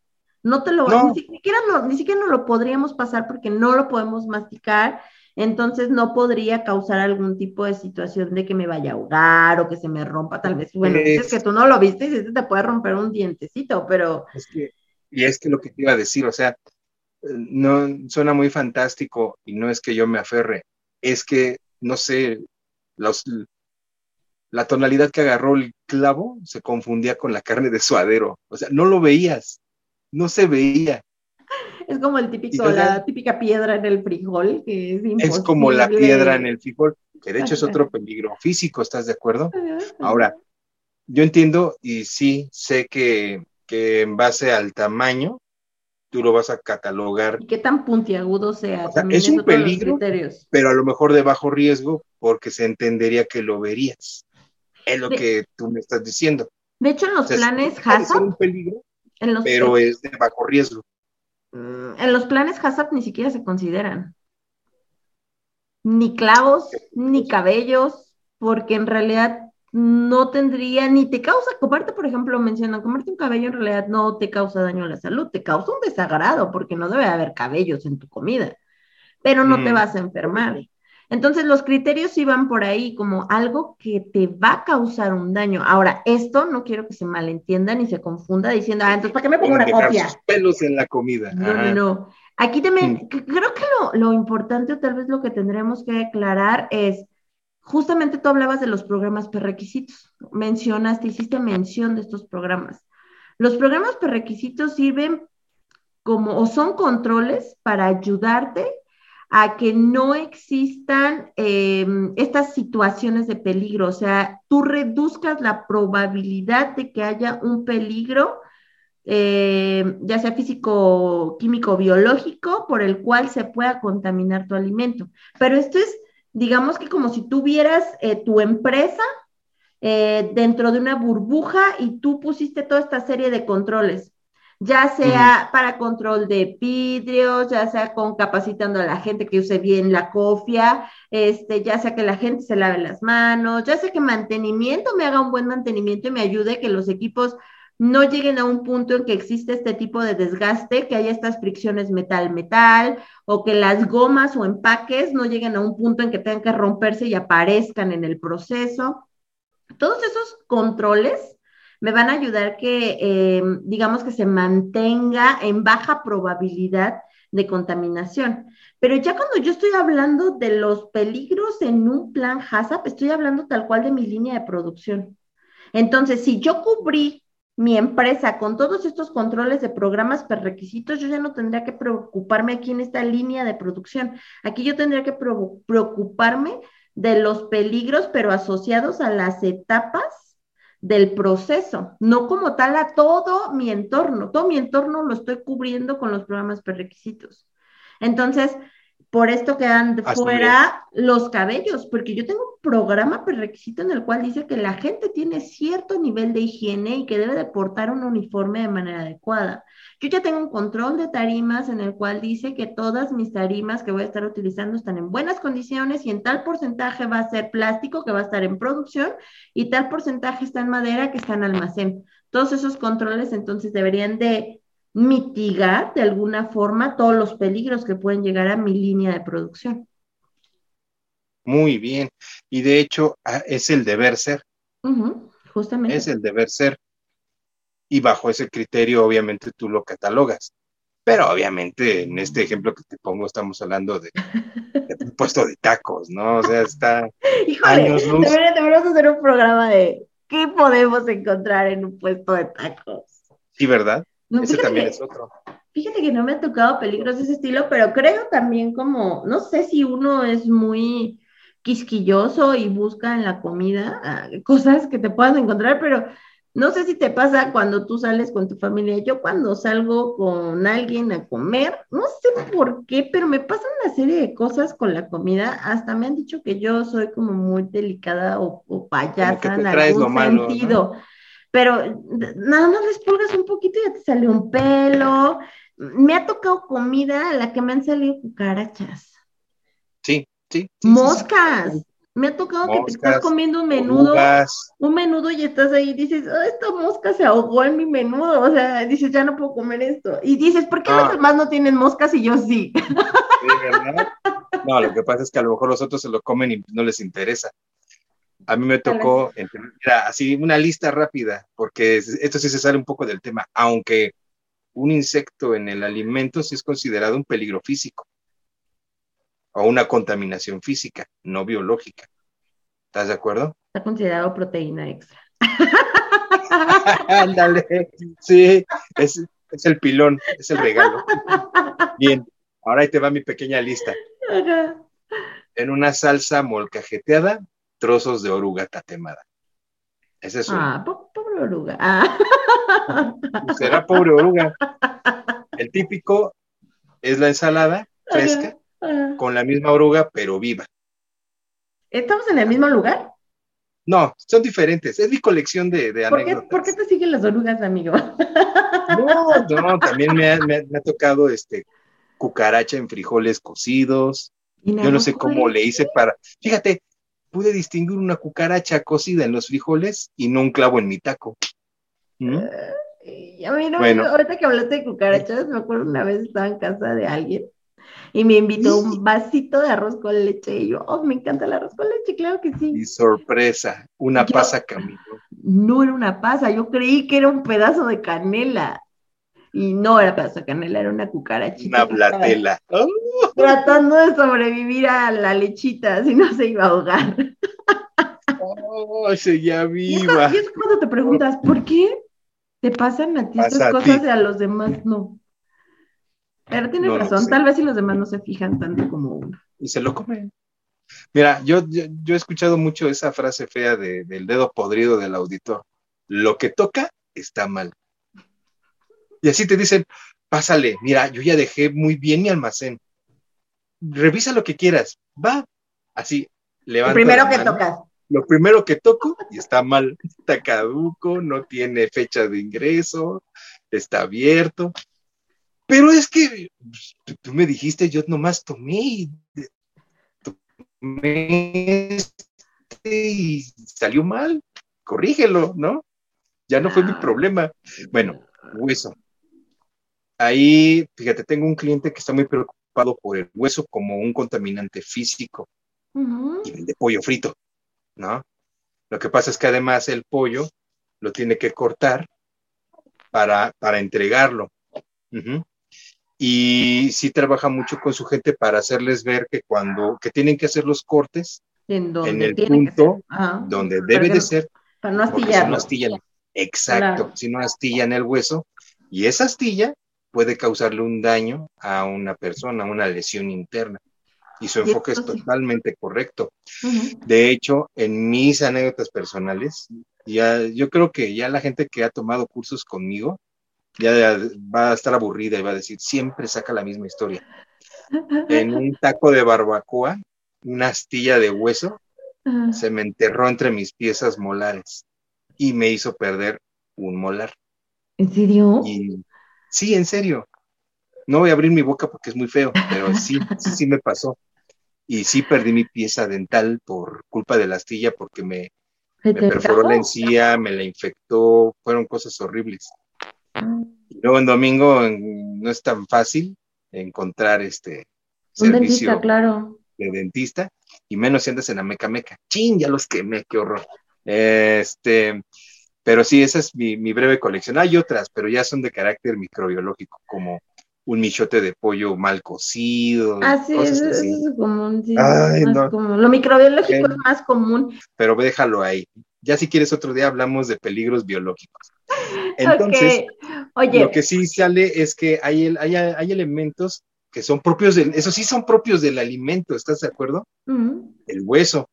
No te lo, No. ni siquiera no, ni siquiera no lo podríamos pasar porque no lo podemos masticar, entonces no podría causar algún tipo de situación de que me vaya a ahogar o que se me rompa, tal vez. Bueno, dices Es- que tú no lo viste y dices, te puede romper un dientecito, pero Es que, y es que lo que te iba a decir, o sea, no suena muy fantástico y no es que yo me aferre, es que, no sé, los, la tonalidad que agarró el clavo se confundía con la carne de suadero, o sea, no lo veías, no se veía, Es como el típico, la típica piedra en el frijol, que es es como la piedra en el frijol, que de hecho es otro peligro físico, ¿estás de acuerdo? Ahora, yo entiendo y sí sé que, que en base al tamaño, tú lo vas a catalogar Y qué tan puntiagudo sea. O sea, es un peligro. pero a lo mejor de bajo riesgo porque se entendería que lo verías. Es lo De- que tú me estás diciendo. De hecho, en los O sea, sí planes HACCP, un peligro, en los, pero es de bajo riesgo. mm, en los planes HACCP ni siquiera se consideran. Ni clavos, ni cabellos, porque en realidad no tendría, ni te causa, comerte, por ejemplo, mencionan, comerte un cabello en realidad no te causa daño a la salud, te causa un desagrado, porque no debe haber cabellos en tu comida, pero no te Mm. vas a enfermar. Entonces, los criterios van por ahí como algo que te va a causar un daño. Ahora, esto no quiero que se malentienda ni se confunda diciendo, ah, entonces, ¿para qué me pongo una copia? sus pelos en la comida. No, no, Ajá. no. Aquí también, creo que lo, lo importante o tal vez lo que tendremos que aclarar es, justamente tú hablabas de los programas prerequisitos, mencionaste, hiciste mención de estos programas. Los programas prerequisitos sirven como, o son controles para ayudarte a que no existan eh, estas situaciones de peligro, o sea, tú reduzcas la probabilidad de que haya un peligro eh, ya sea físico, químico, biológico, por el cual se pueda contaminar tu alimento. Pero esto es, digamos que como si tuvieras eh, tu empresa eh, dentro de una burbuja y tú pusiste toda esta serie de controles, ya sea para control de vidrios, ya sea con capacitando a la gente que use bien la cofia, este, ya sea que la gente se lave las manos, ya sea que mantenimiento me haga un buen mantenimiento y me ayude que los equipos no lleguen a un punto en que existe este tipo de desgaste, que haya estas fricciones metal-metal, o que las gomas o empaques no lleguen a un punto en que tengan que romperse y aparezcan en el proceso. Todos esos controles me van a ayudar que, eh, digamos, que se mantenga en baja probabilidad de contaminación. Pero ya cuando yo estoy hablando de los peligros en un plan HACCP, estoy hablando tal cual de mi línea de producción. Entonces, si yo cubrí mi empresa con todos estos controles de programas per requisitos, yo ya no tendría que preocuparme aquí en esta línea de producción. Aquí yo tendría que preocuparme de los peligros, pero asociados a las etapas del proceso, no como tal a todo mi entorno. Todo mi entorno lo estoy cubriendo con los programas per requisitos. Entonces, por esto quedan Así fuera los cabellos, porque yo tengo un programa prerequisito en el cual dice que la gente tiene cierto nivel de higiene y que debe de portar un uniforme de manera adecuada. Yo ya tengo un control de tarimas en el cual dice que todas mis tarimas que voy a estar utilizando están en buenas condiciones y en tal porcentaje va a ser plástico que va a estar en producción y tal porcentaje está en madera que está en almacén. Todos esos controles entonces deberían de mitigar de alguna forma todos los peligros que pueden llegar a mi línea de producción. muy bien. Y de hecho, ah, es el deber ser. justamente. Es el deber ser. Y bajo ese criterio, obviamente, tú lo catalogas. Pero obviamente, en este ejemplo que te pongo, estamos hablando de, un puesto de tacos, ¿no? O sea, está Híjole, años luz. Deberíamos hacer un programa de qué podemos encontrar en un puesto de tacos. Sí, ¿verdad? Ese también es otro. Fíjate que no me ha tocado peligros de ese estilo, pero creo también como, no sé si uno es muy quisquilloso y busca en la comida ah, cosas que te puedas encontrar, pero no sé si te pasa cuando tú sales con tu familia. Yo cuando salgo con alguien a comer, no sé por qué, pero me pasan una serie de cosas con la comida. Hasta me han dicho que yo soy como muy delicada o, payasa en algún sentido. Pero nada más les pulgas un poquito y ya te sale un pelo. Me ha tocado comida a la que me han salido cucarachas. Sí, sí. Moscas. Me ha tocado que te estás comiendo un menudo, un menudo y estás ahí y dices, oh, esta mosca se ahogó en mi menudo, o sea, dices, ya no puedo comer esto. Y dices, ¿por qué los demás no tienen moscas y yo sí? Sí, ¿verdad? No, lo que pasa es que a lo mejor los otros se lo comen y no les interesa. A mí me tocó, mira, así una lista rápida, porque esto sí se sale un poco del tema, aunque un insecto en el alimento sí es considerado un peligro físico o una contaminación física, no biológica. ¿Estás de acuerdo? Está considerado proteína extra. Ándale, sí, es, el pilón, es el regalo. Bien, ahora ahí te va mi pequeña lista. En una salsa molcajeteada, trozos de oruga tatemada. Ese es Ah, pobre oruga. Ah. Será pobre oruga. El típico es la ensalada fresca con la misma oruga, pero viva. ¿Estamos en el mismo lugar? No, son diferentes. Es mi colección de, de ¿Por anécdotas. Qué, ¿Por qué te siguen las orugas, amigo? No, no, también me ha, tocado este cucaracha en frijoles cocidos. Yo no sé cómo le hice para. Fíjate, pude distinguir una cucaracha cocida en los frijoles y no un clavo en mi taco. ¿Mm? a mí no, bueno. ahorita que hablaste de cucarachas, me acuerdo una vez estaba en casa de alguien y me invitó un vasito de arroz con leche y yo, oh, me encanta el arroz con leche, claro que sí. Y sorpresa, una pasa camino. No era una pasa, yo creí que era un pedazo de canela. Y no era pedazo de canela, era una cucarachita. Una blatela. Tratando de sobrevivir a la lechita, si no se iba a ahogar. Oh, seguía viva. Y es cuando te preguntas, ¿por qué te pasan a ti estas cosas y a los demás no? Pero tiene razón, tal vez si los demás no se fijan tanto como uno. Y se lo comen. Mira, yo, yo, he escuchado mucho esa frase fea del dedo podrido del auditor. Lo que toca está mal. Y así te dicen, pásale, mira, yo ya dejé muy bien mi almacén. Revisa lo que quieras. Va. Así, levanta. Lo primero que tocas. Lo primero que toco y está mal. Está caduco, no tiene fecha de ingreso, está abierto. Pero es que pues, tú me dijiste, yo nomás tomé, tomé este y salió mal, corrígelo, ¿no? Ya no fue mi ah. problema. Bueno, hueso. Ahí, fíjate, tengo un cliente que está muy preocupado por el hueso como un contaminante físico y vende pollo frito, ¿no? Lo que pasa es que además el pollo lo tiene que cortar para, para entregarlo. Y sí trabaja mucho con su gente para hacerles ver que cuando que tienen que hacer los cortes en, el punto donde debe de ser para no astillar exacto si no astillan el hueso y esa astilla puede causarle un daño a una persona una lesión interna y su enfoque es totalmente correcto de hecho en mis anécdotas personales ya yo creo que ya la gente que ha tomado cursos conmigo ya va a estar aburrida y va a decir, siempre saca la misma historia. En un taco de barbacoa, una astilla de hueso se me enterró entre mis piezas molares y me hizo perder un molar. ¿En serio? Sí, en serio. No voy a abrir mi boca porque es muy feo, pero sí, sí, sí me pasó. Y sí perdí mi pieza dental por culpa de la astilla porque me, me perforó la encía, me la infectó, fueron cosas horribles. Luego en domingo no es tan fácil encontrar este servicio claro. de dentista y menos si andas en la meca meca. ¡Chin! Ya los quemé, qué horror. Este, pero sí, esa es mi, mi breve colección. Hay otras, pero ya son de carácter microbiológico, como un michote de pollo mal cocido. Ah, sí, eso, es común. Sí, Lo microbiológico es más común. Pero déjalo ahí. Ya si quieres otro día hablamos de peligros biológicos. Entonces, Oye. lo que sí sale es que hay, hay, hay, elementos que son propios del, eso sí son propios del alimento, ¿estás de acuerdo? El hueso.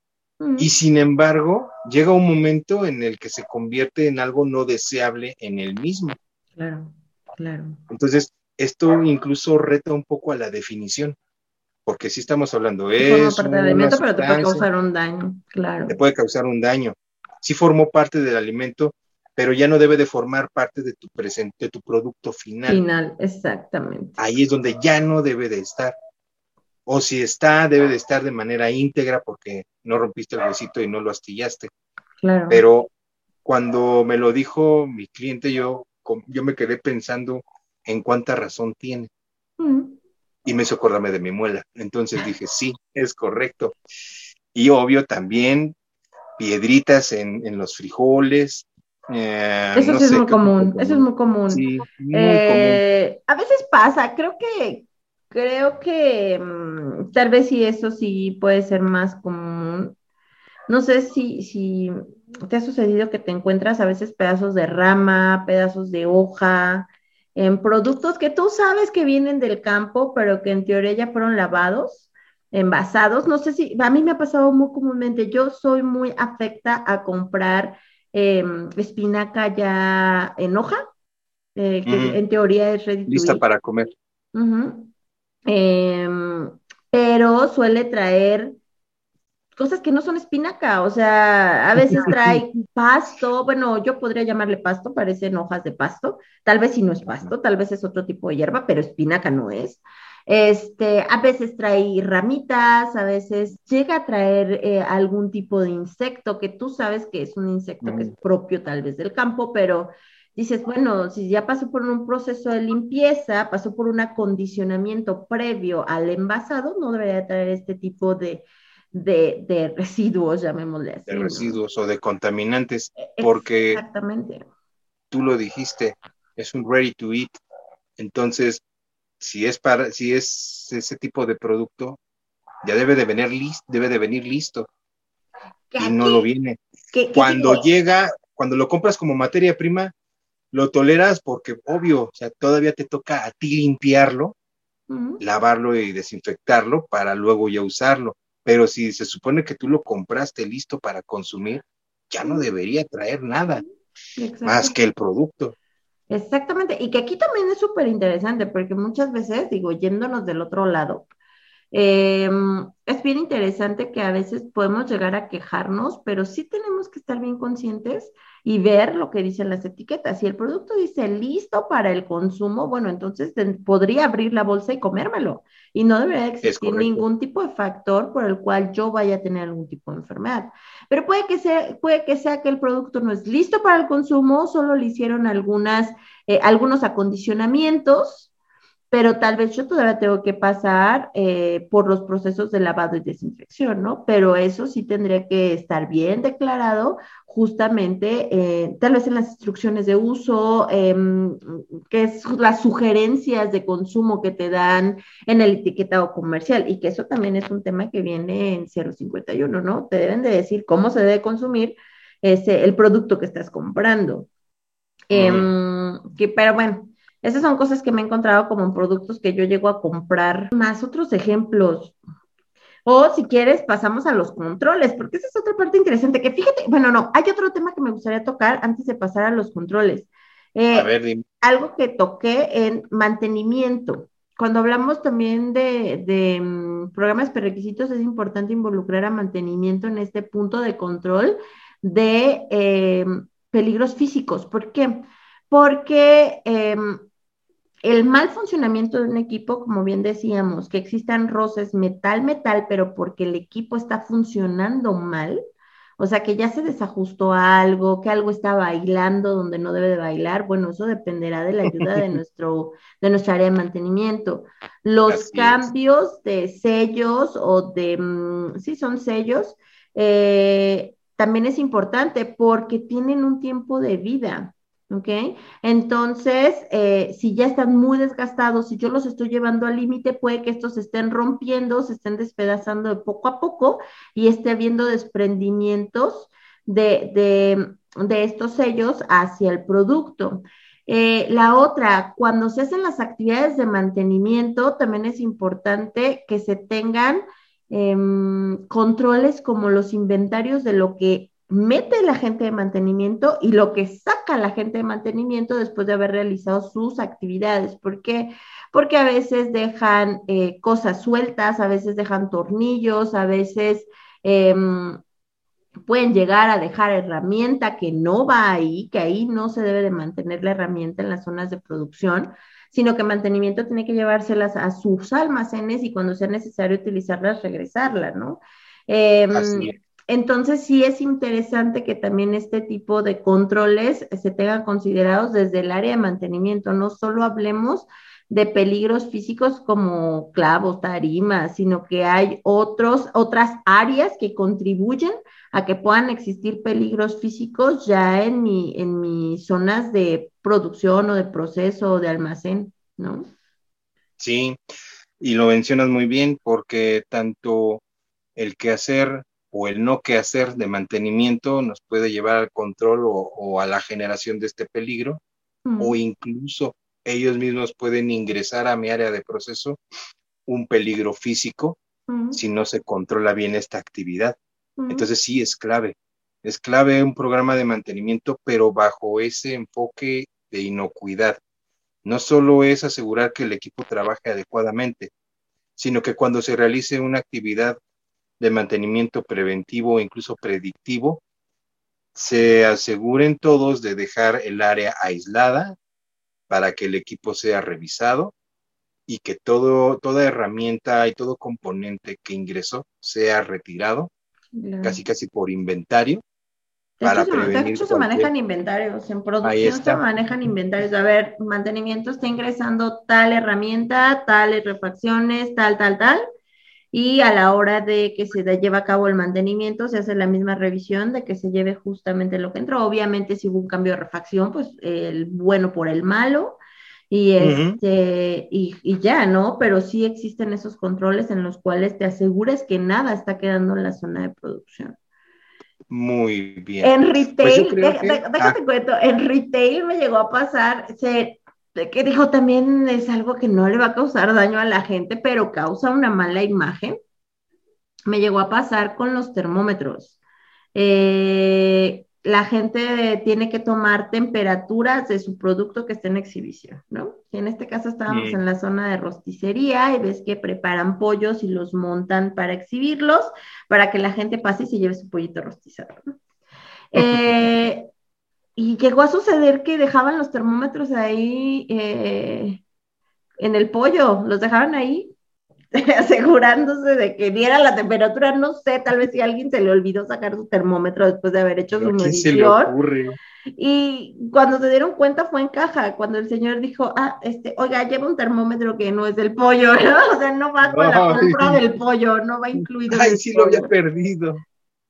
Y sin embargo, llega un momento en el que se convierte en algo no deseable en el mismo. Claro, claro. Entonces, esto incluso reta un poco a la definición, porque si estamos hablando es parte del alimento, pero te puede causar un daño, claro. Te puede causar un daño. Sí formó parte del alimento, pero ya no debe de formar parte de tu presente, de tu producto final. Final, exactamente. Ahí es donde ya no debe de estar. O si está, debe de estar de manera íntegra porque no rompiste el huesito y no lo astillaste. Claro. Pero cuando me lo dijo mi cliente, yo, yo me quedé pensando en cuánta razón tiene. Mm. Y me hizo acordarme de mi muela. Entonces dije, sí, es correcto. Y obvio también piedritas en, los frijoles. Eh, eso sí es muy común, eso es muy común. Sí, muy eh, común. A veces pasa, creo que, creo que mm, tal vez sí eso sí puede ser más común. No sé si, si te ha sucedido que te encuentras a veces pedazos de rama, pedazos de hoja, en productos que tú sabes que vienen del campo, pero que en teoría ya fueron lavados, envasados. No sé si, a mí me ha pasado muy comúnmente, yo soy muy afecta a comprar em, espinaca ya en hoja, eh, que en teoría es Lista para comer. Pero suele traer cosas que no son espinaca, o sea, a veces trae pasto, bueno, yo podría llamarle pasto, parecen hojas de pasto, tal vez si no es pasto, tal vez es otro tipo de hierba, pero espinaca no es. Este, a veces trae ramitas, a veces llega a traer eh, algún tipo de insecto que tú sabes que es un insecto que es propio tal vez del campo, pero dices, bueno, si ya pasó por un proceso de limpieza, pasó por un acondicionamiento previo al envasado, no debería traer este tipo de, de, residuos, llamémosle así. De residuos o de contaminantes, e, porque Exactamente. tú lo dijiste, es un ready to eat. Entonces, si es para, si es ese tipo de producto, ya debe de venir listo, debe de venir listo. Y no lo viene. cuando llega, cuando lo compras como materia prima, lo toleras porque, obvio, o sea, todavía te toca a ti limpiarlo, lavarlo y desinfectarlo para luego ya usarlo. Pero si se supone que tú lo compraste listo para consumir, ya no debería traer nada más que el producto. Exactamente, y que aquí también es súper interesante, porque muchas veces, digo, yéndonos del otro lado, em, es bien interesante que a veces podemos llegar a quejarnos, pero sí tenemos que estar bien conscientes y ver lo que dicen las etiquetas. Si el producto dice listo para el consumo, bueno, entonces podría abrir la bolsa y comérmelo. Y no debería existir ningún tipo de factor por el cual yo vaya a tener algún tipo de enfermedad. Pero puede que sea, puede que, sea que el producto no es listo para el consumo, solo le hicieron algunas, eh, algunos acondicionamientos pero tal vez yo todavía tengo que pasar eh, por los procesos de lavado y desinfección, ¿no? Pero eso sí tendría que estar bien declarado justamente, eh, tal vez en las instrucciones de uso, em, que es las sugerencias de consumo que te dan en el etiquetado comercial, y que eso también es un tema que viene en 051, ¿no? Te deben de decir cómo se debe consumir ese, el producto que estás comprando. Em, que, pero bueno, esas son cosas que me he encontrado como en productos que yo llego a comprar. Más otros ejemplos. O si quieres, pasamos a los controles, porque esa es otra parte interesante. Que fíjate, bueno, no, hay otro tema que me gustaría tocar antes de pasar a los controles. Eh, a ver, dime. Algo que toqué en mantenimiento. Cuando hablamos también de, de mm, programas prerequisitos, es importante involucrar a mantenimiento en este punto de control de eh, peligros físicos. ¿Por qué? Porque em, el mal funcionamiento de un equipo, como bien decíamos, que existan roces metal-metal, pero porque el equipo está funcionando mal, O sea, que ya se desajustó algo, que algo está bailando donde no debe de bailar. Bueno, eso dependerá de la ayuda de, nuestro, de nuestra área de mantenimiento. Los cambios de sellos o de, mm, sí, son sellos, eh, también es importante porque tienen un tiempo de vida. ¿Ok? Entonces, eh, si ya están muy desgastados, si yo los estoy llevando al límite, puede que estos se estén rompiendo, se estén despedazando de poco a poco y esté habiendo desprendimientos de, estos sellos hacia el producto. Eh, la otra, cuando se hacen las actividades de mantenimiento, también es importante que se tengan em, controles como los inventarios de lo que mete la gente de mantenimiento y lo que saca la gente de mantenimiento después de haber realizado sus actividades. ¿Por qué? Porque a veces dejan eh, cosas sueltas, a veces dejan tornillos, a veces em, pueden llegar a dejar herramienta que no va ahí, que ahí no se debe de mantener la herramienta en las zonas de producción sino que mantenimiento tiene que llevárselas a sus almacenes y cuando sea necesario utilizarlas, regresarlas, ¿no? Eh, entonces sí es interesante que también este tipo de controles se tengan considerados desde el área de mantenimiento, no solo hablemos de peligros físicos como clavos, tarimas, sino que hay otros, otras áreas que contribuyen a que puedan existir peligros físicos ya en, mi, en mis zonas de producción o de proceso o de almacén, ¿no? Sí, y lo mencionas muy bien porque tanto el quehacer o el no que hacer de mantenimiento nos puede llevar al control o, a la generación de este peligro, o incluso ellos mismos pueden ingresar a mi área de proceso un peligro físico si no se controla bien esta actividad. Entonces sí es clave, es clave un programa de mantenimiento, pero bajo ese enfoque de inocuidad. No solo es asegurar que el equipo trabaje adecuadamente, sino que cuando se realice una actividad de mantenimiento preventivo o incluso predictivo, se aseguren todos de dejar el área aislada para que el equipo sea revisado y que todo, toda herramienta y todo componente que ingresó sea retirado, casi casi por inventario. para prevenir de hecho se manejan inventarios, en producción se manejan inventarios. A ver, mantenimiento está ingresando tal herramienta, tales refacciones, tal, tal, tal y a la hora de que se lleva a cabo el mantenimiento se hace la misma revisión de que se lleve justamente lo que entró. Obviamente si hubo un cambio de refacción, pues el bueno por el malo y, este, y, ya, ¿no? Pero sí existen esos controles en los cuales te asegures que nada está quedando en la zona de producción. Muy bien. En pues retail, déjate ah. cuento, en retail me llegó a pasar, se que dijo también es algo que no le va a causar daño a la gente, pero causa una mala imagen. Me llegó a pasar con los termómetros. Eh, la gente tiene que tomar temperaturas de su producto que esté en exhibición, ¿no? Y en este caso estábamos en la zona de rosticería y ves que preparan pollos y los montan para exhibirlos, para que la gente pase y se lleve su pollito rostizado, ¿no? Eh, y llegó a suceder que dejaban los termómetros ahí eh, en el pollo, los dejaban ahí asegurándose de que diera la temperatura, no sé, tal vez si a alguien se le olvidó sacar su termómetro después de haber hecho su medición. Y cuando se dieron cuenta fue en caja, cuando el señor dijo, ah, este, oiga, lleva un termómetro que no es del pollo, ¿no? O sea, no va con la compra del pollo, no va incluido. Ay, sí lo había perdido.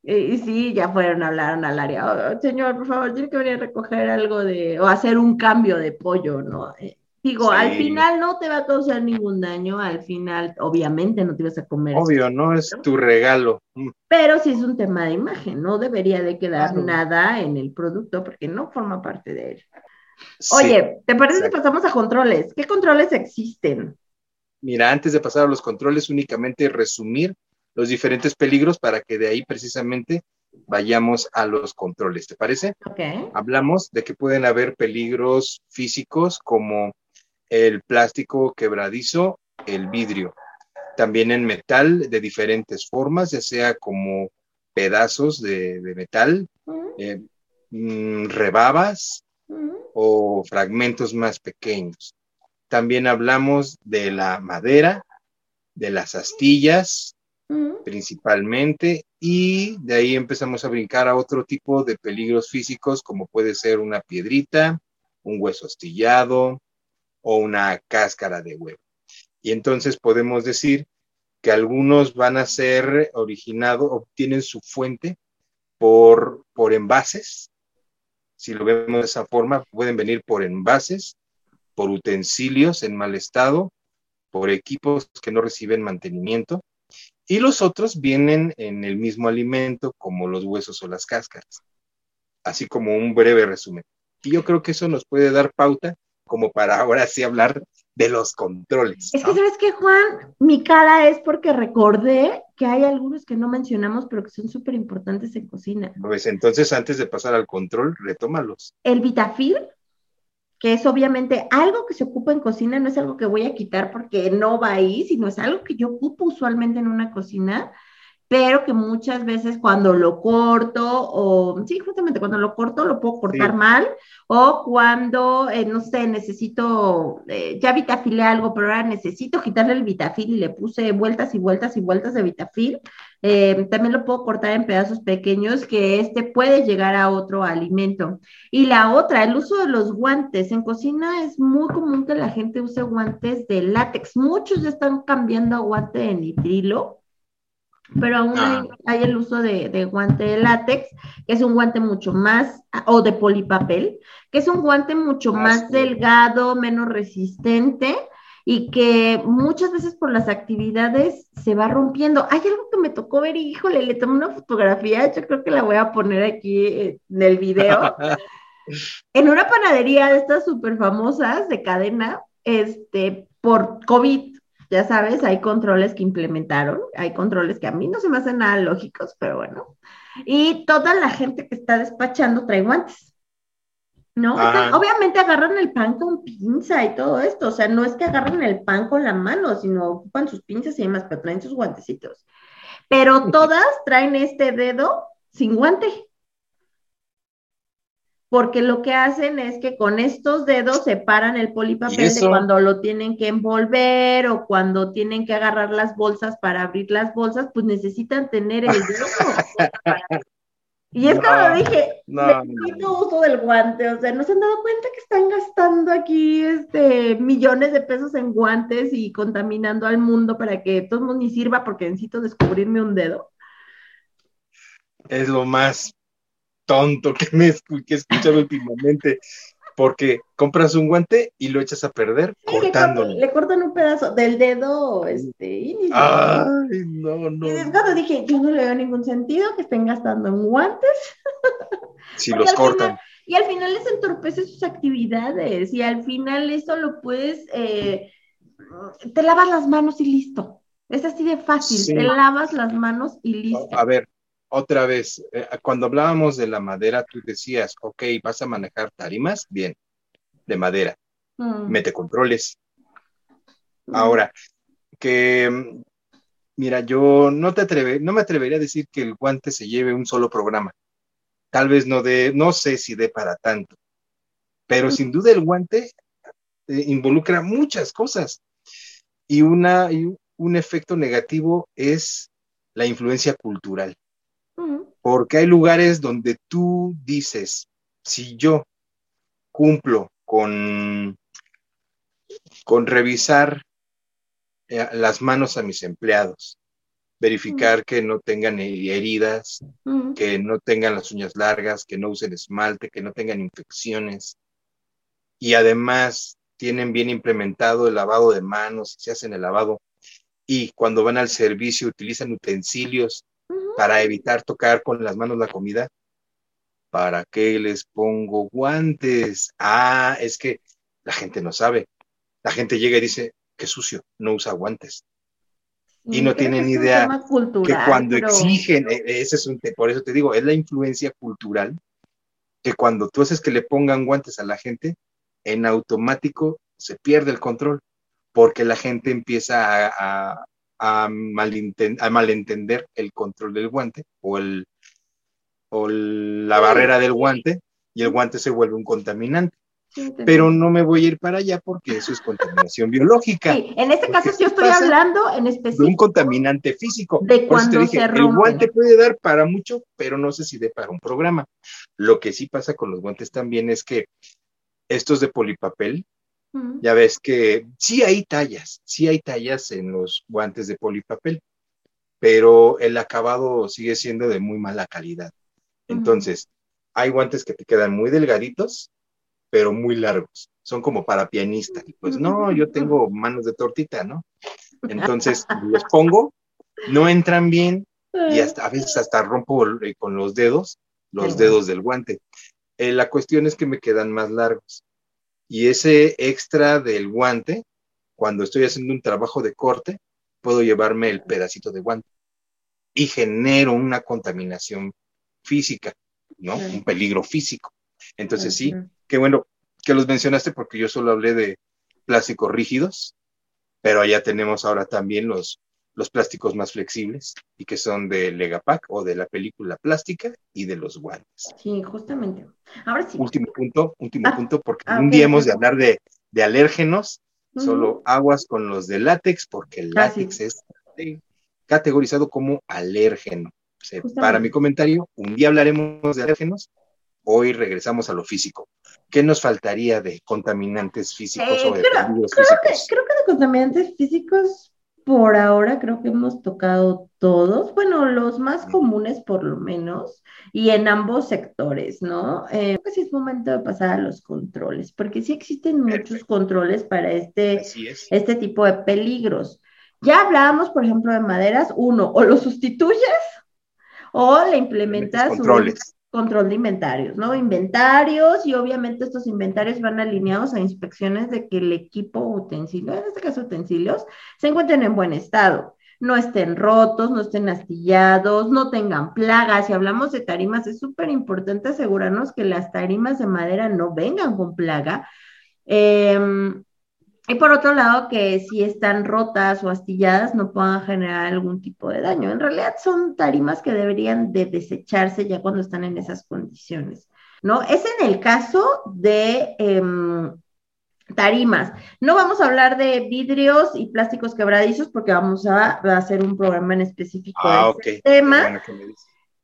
Y, sí, ya fueron, hablaron al área, oh, señor, por favor, tiene que venir a recoger algo de, o hacer un cambio de pollo, ¿no? Eh, digo, al final no te va a causar ningún daño, al final obviamente no te vas a comer. Obvio, no es tu regalo. Mm. Pero sí es un tema de imagen, no debería de quedar nada en el producto porque no forma parte de él. Oye, ¿te parece si pasamos a controles? ¿Qué controles existen? Mira, antes de pasar a los controles, únicamente resumir los diferentes peligros para que de ahí precisamente vayamos a los controles. ¿Te parece? Okay. Hablamos de que pueden haber peligros físicos como el plástico quebradizo, el vidrio. También en metal de diferentes formas, ya sea como pedazos de, metal, eh, mm, rebabas o fragmentos más pequeños. También hablamos de la madera, de las astillas, principalmente, y de ahí empezamos a brincar a otro tipo de peligros físicos, como puede ser una piedrita, un hueso astillado o una cáscara de huevo. Y entonces podemos decir que algunos van a ser originados, obtienen su fuente por, por envases. Si lo vemos de esa forma, pueden venir por envases, por utensilios en mal estado, por equipos que no reciben mantenimiento y los otros vienen en el mismo alimento como los huesos o las cáscaras. Así como un breve resumen. Y yo creo que eso nos puede dar pauta como para ahora sí hablar de los controles. Es que, ¿sabes qué, Juan? Mi cara es porque recordé que hay algunos que no mencionamos, pero que son súper importantes en cocina. Pues entonces, antes de pasar al control, retómalos. El Vitafil, que es obviamente algo que se ocupa en cocina, no es algo que voy a quitar porque no va ahí, sino es algo que yo ocupo usualmente en una cocina pero que muchas veces cuando lo corto, o sí, justamente cuando lo corto lo puedo cortar mal, o cuando, eh, no sé, necesito, eh, ya vitafilé algo, pero ahora necesito quitarle el vitafil y le puse vueltas y vueltas y vueltas de vitafil, eh, también lo puedo cortar en pedazos pequeños que este puede llegar a otro alimento. Y la otra, el uso de los guantes. En cocina es muy común que la gente use guantes de látex. Muchos ya están cambiando a guante de nitrilo pero aún ah. hay, el uso de, guante de látex, que es un guante mucho más, o de polipapel, que es un guante mucho ah, más delgado, menos resistente y que muchas veces por las actividades se va rompiendo. Hay algo que me tocó ver y híjole, le tomé una fotografía, yo creo que la voy a poner aquí en el video. en una panadería de estas súper famosas de cadena, este, por COVID, ya sabes, hay controles que implementaron, hay controles que a mí no se me hacen nada lógicos, pero bueno. Y toda la gente que está despachando trae guantes. ¿No? obviamente agarran el pan con pinza y todo esto, o sea, no es que agarren el pan con la mano, sino ocupan sus pinzas y demás, pero traen sus guantecitos. Pero todas traen este dedo sin guante porque lo que hacen es que con estos dedos separan el polipapel de cuando lo tienen que envolver o cuando tienen que agarrar las bolsas para abrir las bolsas, pues necesitan tener el dedo. y es cuando dije, no, no. uso del guante, o sea, ¿no se han dado cuenta que están gastando aquí este, millones de pesos en guantes y contaminando al mundo para que todo el mundo ni sirva porque necesito descubrirme un dedo? Es lo más tonto que me que he escuchado últimamente, porque compras un guante y lo echas a perder cortándolo. Le, cortan un pedazo del dedo, este, Ay, no, no. Y cuando dije, yo no le veo ningún sentido que estén gastando en guantes. Si los cortan. y al final les entorpece sus actividades y al final eso lo puedes, eh, te lavas las manos y listo. Es así de fácil, te lavas las manos y listo. A ver, otra vez, eh, cuando hablábamos de la madera, tú decías, ok, vas a manejar tarimas, bien, de madera, mm. mete controles. Mm. Ahora, que, mm, mira, yo no, te atreve, no me atrevería a decir que el guante se lleve un solo programa. Tal vez no de, no sé si dé para tanto, pero sin duda el guante eh, involucra muchas cosas. Y, una, y un efecto negativo es la influencia cultural. Porque hay lugares donde tú dices, si yo cumplo con, con revisar eh, las manos a mis empleados, verificar que no tengan heridas, que no tengan las uñas largas, que no usen esmalte, que no tengan infecciones. Y además tienen bien implementado el lavado de manos, se hacen el lavado. Y cuando van al servicio utilizan utensilios para evitar tocar con las manos la comida. ¿Para qué les pongo guantes? Ah, es que la gente no sabe. La gente llega y dice, qué sucio, no usa guantes. Y no tienen idea que cuando exigen, e, e, ese es un, por eso te digo, es la influencia cultural, que cuando tú haces que le pongan guantes a la gente, en automático se pierde el control, porque la gente empieza a, a, malentender el control del guante o, el, o la barrera del guante y el guante se vuelve un contaminante. pero no me voy a ir para allá porque eso es contaminación biológica. Sí, en este caso yo estoy hablando en específico de un contaminante físico. De cuando se rompe. El guante puede dar para mucho, pero no sé si dé para un programa. Lo que sí pasa con los guantes también es que estos de polipapel, ya ves que sí hay tallas, sí hay tallas en los guantes de polipapel, pero el acabado sigue siendo de muy mala calidad. Entonces, hay guantes que te quedan muy delgaditos, pero muy largos. Son como para pianista. pues no, yo tengo manos de tortita, ¿no? Entonces los pongo, no entran bien y hasta, a veces hasta rompo eh, con los dedos, los dedos del guante. Eh, la cuestión es que me quedan más largos. Y ese extra del guante, cuando estoy haciendo un trabajo de corte, puedo llevarme el pedacito de guante y genero una contaminación física, ¿no? Un peligro físico. Entonces sí, qué bueno que los mencionaste porque yo solo hablé de plásticos rígidos, pero allá tenemos ahora también los, los plásticos más flexibles y que son de Legapac o de la película plástica y de los guantes. Sí, justamente. Ahora sí. Último punto, último ah, punto, porque ah, un día hemos de hablar de, alérgenos, solo aguas con los de látex, porque el látex es categorizado como alérgeno. para mi comentario, un día hablaremos de alérgenos, hoy regresamos a lo físico. ¿Qué nos faltaría de contaminantes físicos eh, o de creo, físicos? creo que de contaminantes físicos por ahora creo que hemos tocado todos, bueno, los más comunes por lo menos, y en ambos sectores, ¿no? Eh, pues es momento de pasar a los controles, porque sí existen muchos controles para este, este tipo de peligros. Ya hablábamos, por ejemplo, de maderas, uno, o lo sustituyes o le implementas controles control de inventarios, ¿no? Inventarios y obviamente estos inventarios van alineados a inspecciones de que el equipo utensilio, en este caso utensilios, se encuentren en buen estado, no estén rotos, no estén astillados, no tengan plagas. Si hablamos de tarimas, es súper importante asegurarnos que las tarimas de madera no vengan con plaga. Eh, y por otro lado, que si están rotas o astilladas no puedan generar algún tipo de daño. En realidad son tarimas que deberían de desecharse ya cuando están en esas condiciones, ¿no? Es en el caso de em, tarimas. No vamos a hablar de vidrios y plásticos quebradizos porque vamos a, hacer un programa en específico ah, de este tema.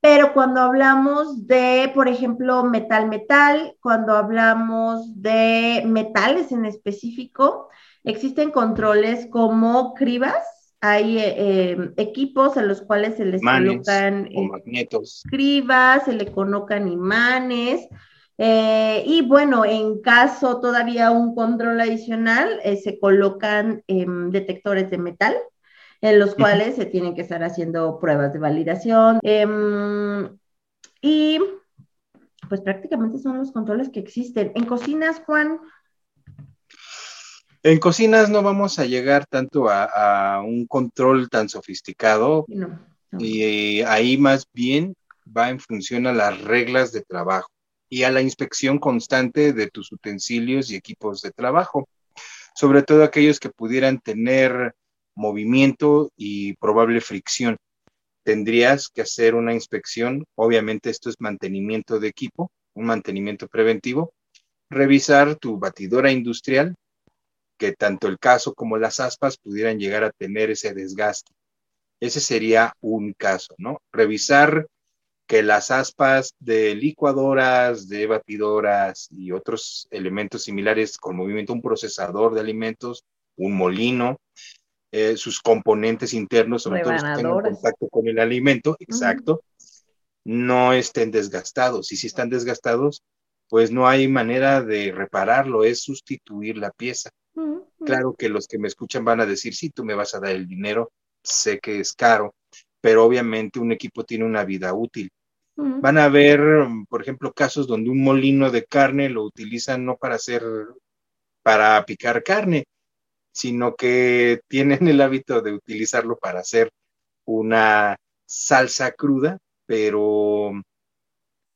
Pero cuando hablamos de, por ejemplo, metal-metal, cuando hablamos de metales en específico, existen controles como cribas. Hay eh, em, equipos a los cuales se les colocan eh, magnetos. cribas, se le colocan imanes. Eh, y bueno, en caso todavía un control adicional, se colocan em, detectores de metal en los cuales se tienen que estar haciendo pruebas de validación. Em, y pues prácticamente son los controles que existen. En cocinas, Juan. En cocinas no vamos a llegar tanto a, un control tan sofisticado. Y ahí más bien va en función a las reglas de trabajo y a la inspección constante de tus utensilios y equipos de trabajo, sobre todo aquellos que pudieran tener movimiento y probable fricción. Tendrías que hacer una inspección, obviamente esto es mantenimiento de equipo, un mantenimiento preventivo, revisar tu batidora industrial, que tanto el caso como las aspas pudieran llegar a tener ese desgaste. Ese sería un caso, ¿no? Revisar que las aspas de licuadoras, de batidoras y otros elementos similares con movimiento, un procesador de alimentos, un molino, eh, sus componentes internos, sobre todo los que tengan contacto con el alimento, exacto, no estén desgastados. Y si están desgastados, pues no hay manera de repararlo, es sustituir la pieza. Claro que los que me escuchan van a decir, sí, tú me vas a dar el dinero, sé que es caro, pero obviamente un equipo tiene una vida útil. Van a ver, por ejemplo, casos donde un molino de carne lo utilizan no para hacer, para picar carne, sino que tienen el hábito de utilizarlo para hacer una salsa cruda, pero,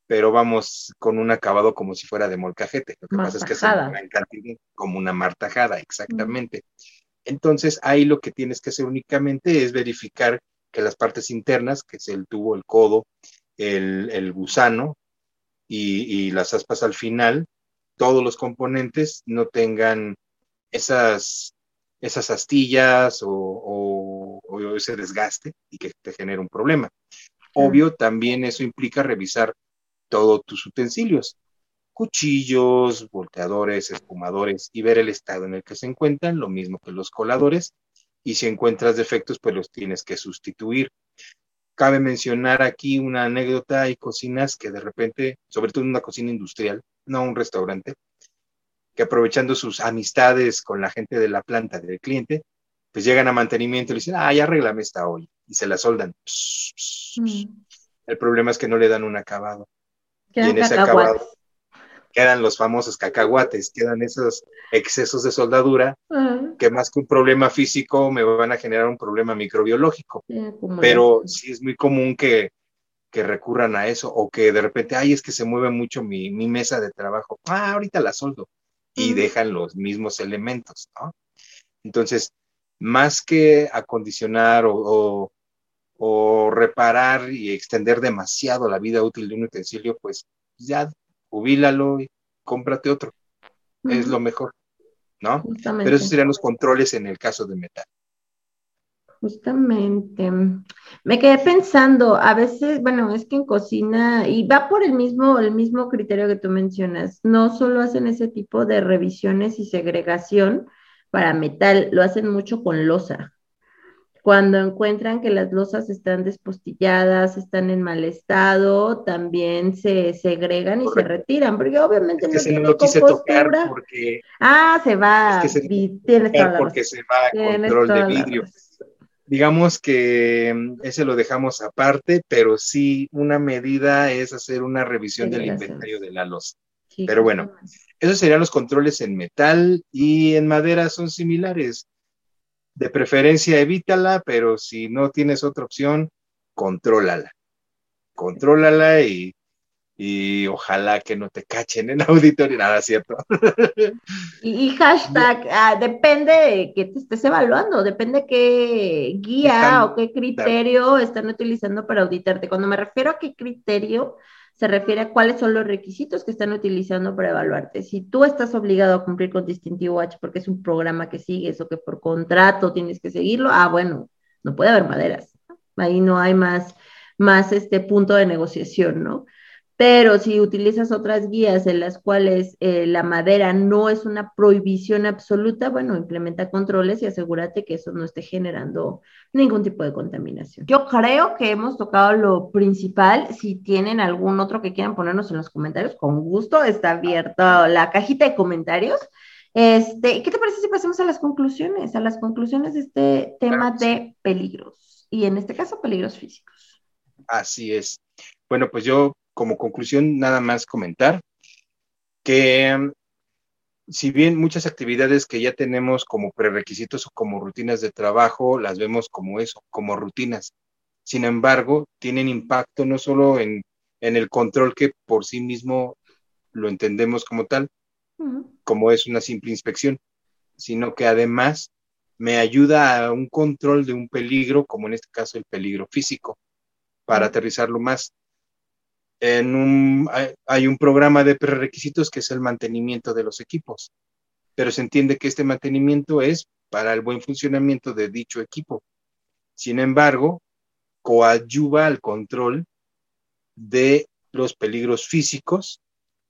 pero vamos con un acabado como si fuera de molcajete. Lo que pasa es que es una cantidad, como una martajada, exactamente. Entonces, ahí lo que tienes que hacer únicamente es verificar que las partes internas, que es el tubo, el codo, el, gusano y, y, las aspas al final, todos los componentes no tengan esas, esas astillas o, ese desgaste y que te genere un problema. Obvio, también eso implica revisar todos tus utensilios, cuchillos, volteadores, espumadores y ver el estado en el que se encuentran, lo mismo que los coladores. Y si encuentras defectos, pues los tienes que sustituir. Cabe mencionar aquí una anécdota, hay cocinas que de repente, sobre todo en una cocina industrial, no un restaurante, que aprovechando sus amistades con la gente de la planta del cliente, pues llegan a mantenimiento y le dicen, ah, ya arreglame esta olla, y se la soldan. Mm. El problema es que no le dan un acabado. y en ese acabado quedan los famosos cacahuates, quedan esos excesos de soldadura que más que un problema físico me van a generar un problema microbiológico. Pero sí es muy común que, recurran a eso o que de repente, ay, es que se mueve mucho mi, mesa de trabajo. Ah, ahorita la soldo. Y dejan los mismos elementos, ¿no? Entonces, más que acondicionar o, o reparar y extender demasiado la vida útil de un utensilio, pues ya jubílalo y cómprate otro. Es lo mejor, ¿no? Pero esos serían los controles en el caso de metal. Justamente. Me quedé pensando, a veces, bueno, es que en cocina, y va por el mismo, el mismo criterio que tú mencionas, no solo hacen ese tipo de revisiones y segregación para metal, lo hacen mucho con losa. Cuando encuentran que las losas están despostilladas, están en mal estado, también se segregan y se retiran, porque obviamente no tiene lo quise tocar porque ah, se va, es porque se va a control de vidrio. Digamos que mm, ese lo dejamos aparte, pero sí una medida es hacer una revisión del inventario de la losa. pero bueno, esos serían los controles en metal y en madera son similares de preferencia evítala, pero si no tienes otra opción, contrólala. Contrólala y, y ojalá que no te cachen en auditorio, nada, ¿cierto? Y, hashtag, ah, depende de que te estés evaluando, depende qué guía o qué criterio están utilizando para auditarte. Cuando me refiero a qué criterio, se refiere a cuáles son los requisitos que están utilizando para evaluarte. Si tú estás obligado a cumplir con Distintivo H porque es un programa que sigues o que por contrato tienes que seguirlo, ah, bueno, no puede haber maderas. Ahí no hay más, más este punto de negociación, ¿no? Pero si utilizas otras guías en las cuales eh, la madera no es una prohibición absoluta, bueno, implementa controles y asegúrate que eso no esté generando ningún tipo de contaminación. Yo creo que hemos tocado lo principal. Si tienen algún otro que quieran ponernos en los comentarios, con gusto está abierta la cajita de comentarios. Este, ¿Qué te parece si pasamos a las conclusiones? A las conclusiones de este tema de peligros y en este caso peligros físicos. Así es. Bueno, pues yo como conclusión, nada más comentar que si bien muchas actividades que ya tenemos como prerequisitos o como rutinas de trabajo, las vemos como eso, como rutinas. Sin embargo, tienen impacto no solo en, el control que por sí mismo lo entendemos como tal, como es una simple inspección, sino que además me ayuda a un control de un peligro, como en este caso el peligro físico, para aterrizarlo más en un, hay un programa de prerequisitos que es el mantenimiento de los equipos, pero se entiende que este mantenimiento es para el buen funcionamiento de dicho equipo. Sin embargo, coadyuva al control de los peligros físicos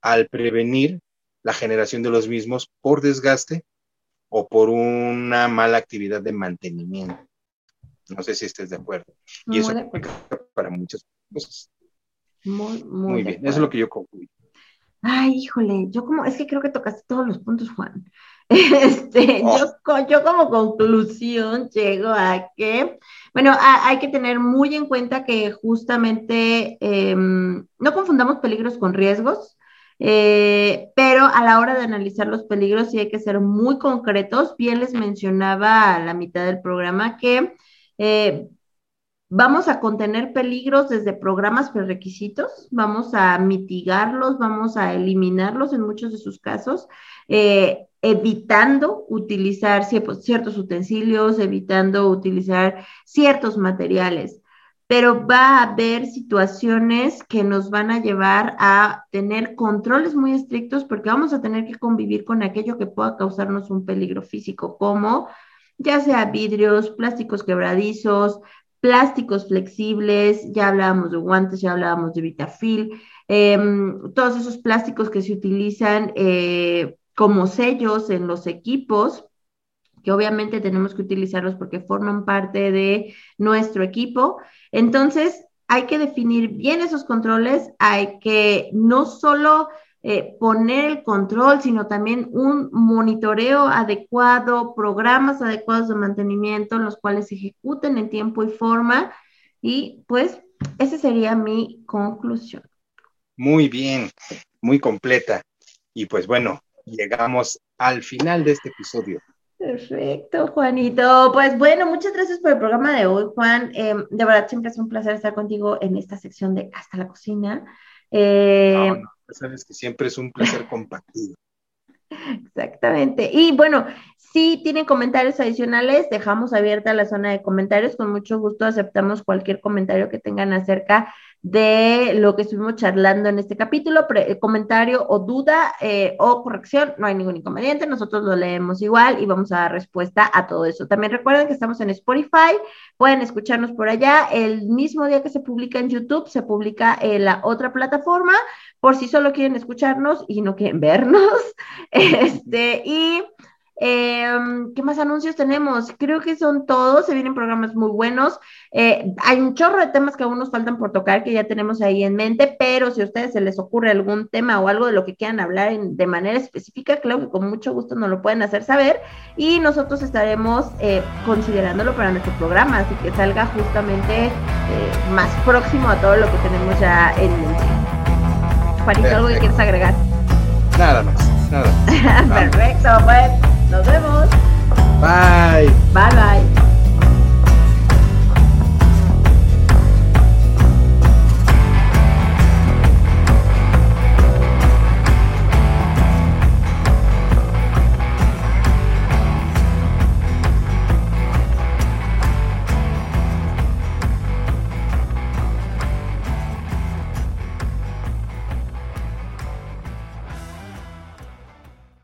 al prevenir la generación de los mismos por desgaste o por una mala actividad de mantenimiento. No sé si estés de acuerdo. Y eso para muchas cosas. Muy, muy, bien. Eso es lo que yo concluí. Ay, híjole, yo como, es que creo que tocaste todos los puntos, Juan. Este, oh. yo, yo, como conclusión llego a que, bueno, hay que tener muy en cuenta que justamente em, no confundamos peligros con riesgos, eh, pero a la hora de analizar los peligros sí hay que ser muy concretos. Bien les mencionaba a la mitad del programa que eh, Vamos a contener peligros desde programas prerequisitos, vamos a mitigarlos, vamos a eliminarlos en muchos de sus casos, eh, evitando utilizar ciertos utensilios, evitando utilizar ciertos materiales. pero va a haber situaciones que nos van a llevar a tener controles muy estrictos porque vamos a tener que convivir con aquello que pueda causarnos un peligro físico, como ya sea vidrios, plásticos quebradizos, plásticos flexibles, ya hablábamos de guantes, ya hablábamos de Vitafil, em, todos esos plásticos que se utilizan eh, como sellos en los equipos que obviamente tenemos que utilizarlos porque forman parte de nuestro equipo. Entonces, hay que definir bien esos controles, hay que no solo eh, poner el control, sino también un monitoreo adecuado, programas adecuados de mantenimiento, los cuales se ejecuten en tiempo y forma. Y pues, esa sería mi conclusión. Muy bien, muy completa. Y pues bueno, llegamos al final de este episodio. Perfecto, Juanito. Pues bueno, muchas gracias por el programa de hoy, Juan. Em, de verdad, siempre es un placer estar contigo en esta sección de Hasta la Cocina. Eh, sabes que siempre es un placer compartido. Exactamente. Y bueno, si tienen comentarios adicionales, dejamos abierta la zona de comentarios. Con mucho gusto aceptamos cualquier comentario que tengan acerca de lo que estuvimos charlando en este capítulo, eh, comentario o duda eh, o corrección, no hay ningún inconveniente, nosotros lo leemos igual y vamos a dar respuesta a todo eso. También recuerden que estamos en Spotify, pueden escucharnos por allá, el mismo día que se publica en YouTube, se publica en la otra plataforma, por si solo quieren escucharnos y no quieren vernos, este, y Em, ¿Qué más anuncios tenemos? Creo que son todos, se vienen programas muy buenos. Eh, hay un chorro de temas que aún nos faltan por tocar, que ya tenemos ahí en mente, pero si a ustedes se les ocurre algún tema o algo de lo que quieran hablar de manera específica, claro que con mucho gusto nos lo pueden hacer saber y nosotros estaremos eh, considerándolo para nuestro programa, así que salga justamente eh, más próximo a todo lo que tenemos ya en mente. Juanito, ¿algo que quieres agregar? Nada más, nada Perfecto, pues. Nos vemos. Bye. Bye bye.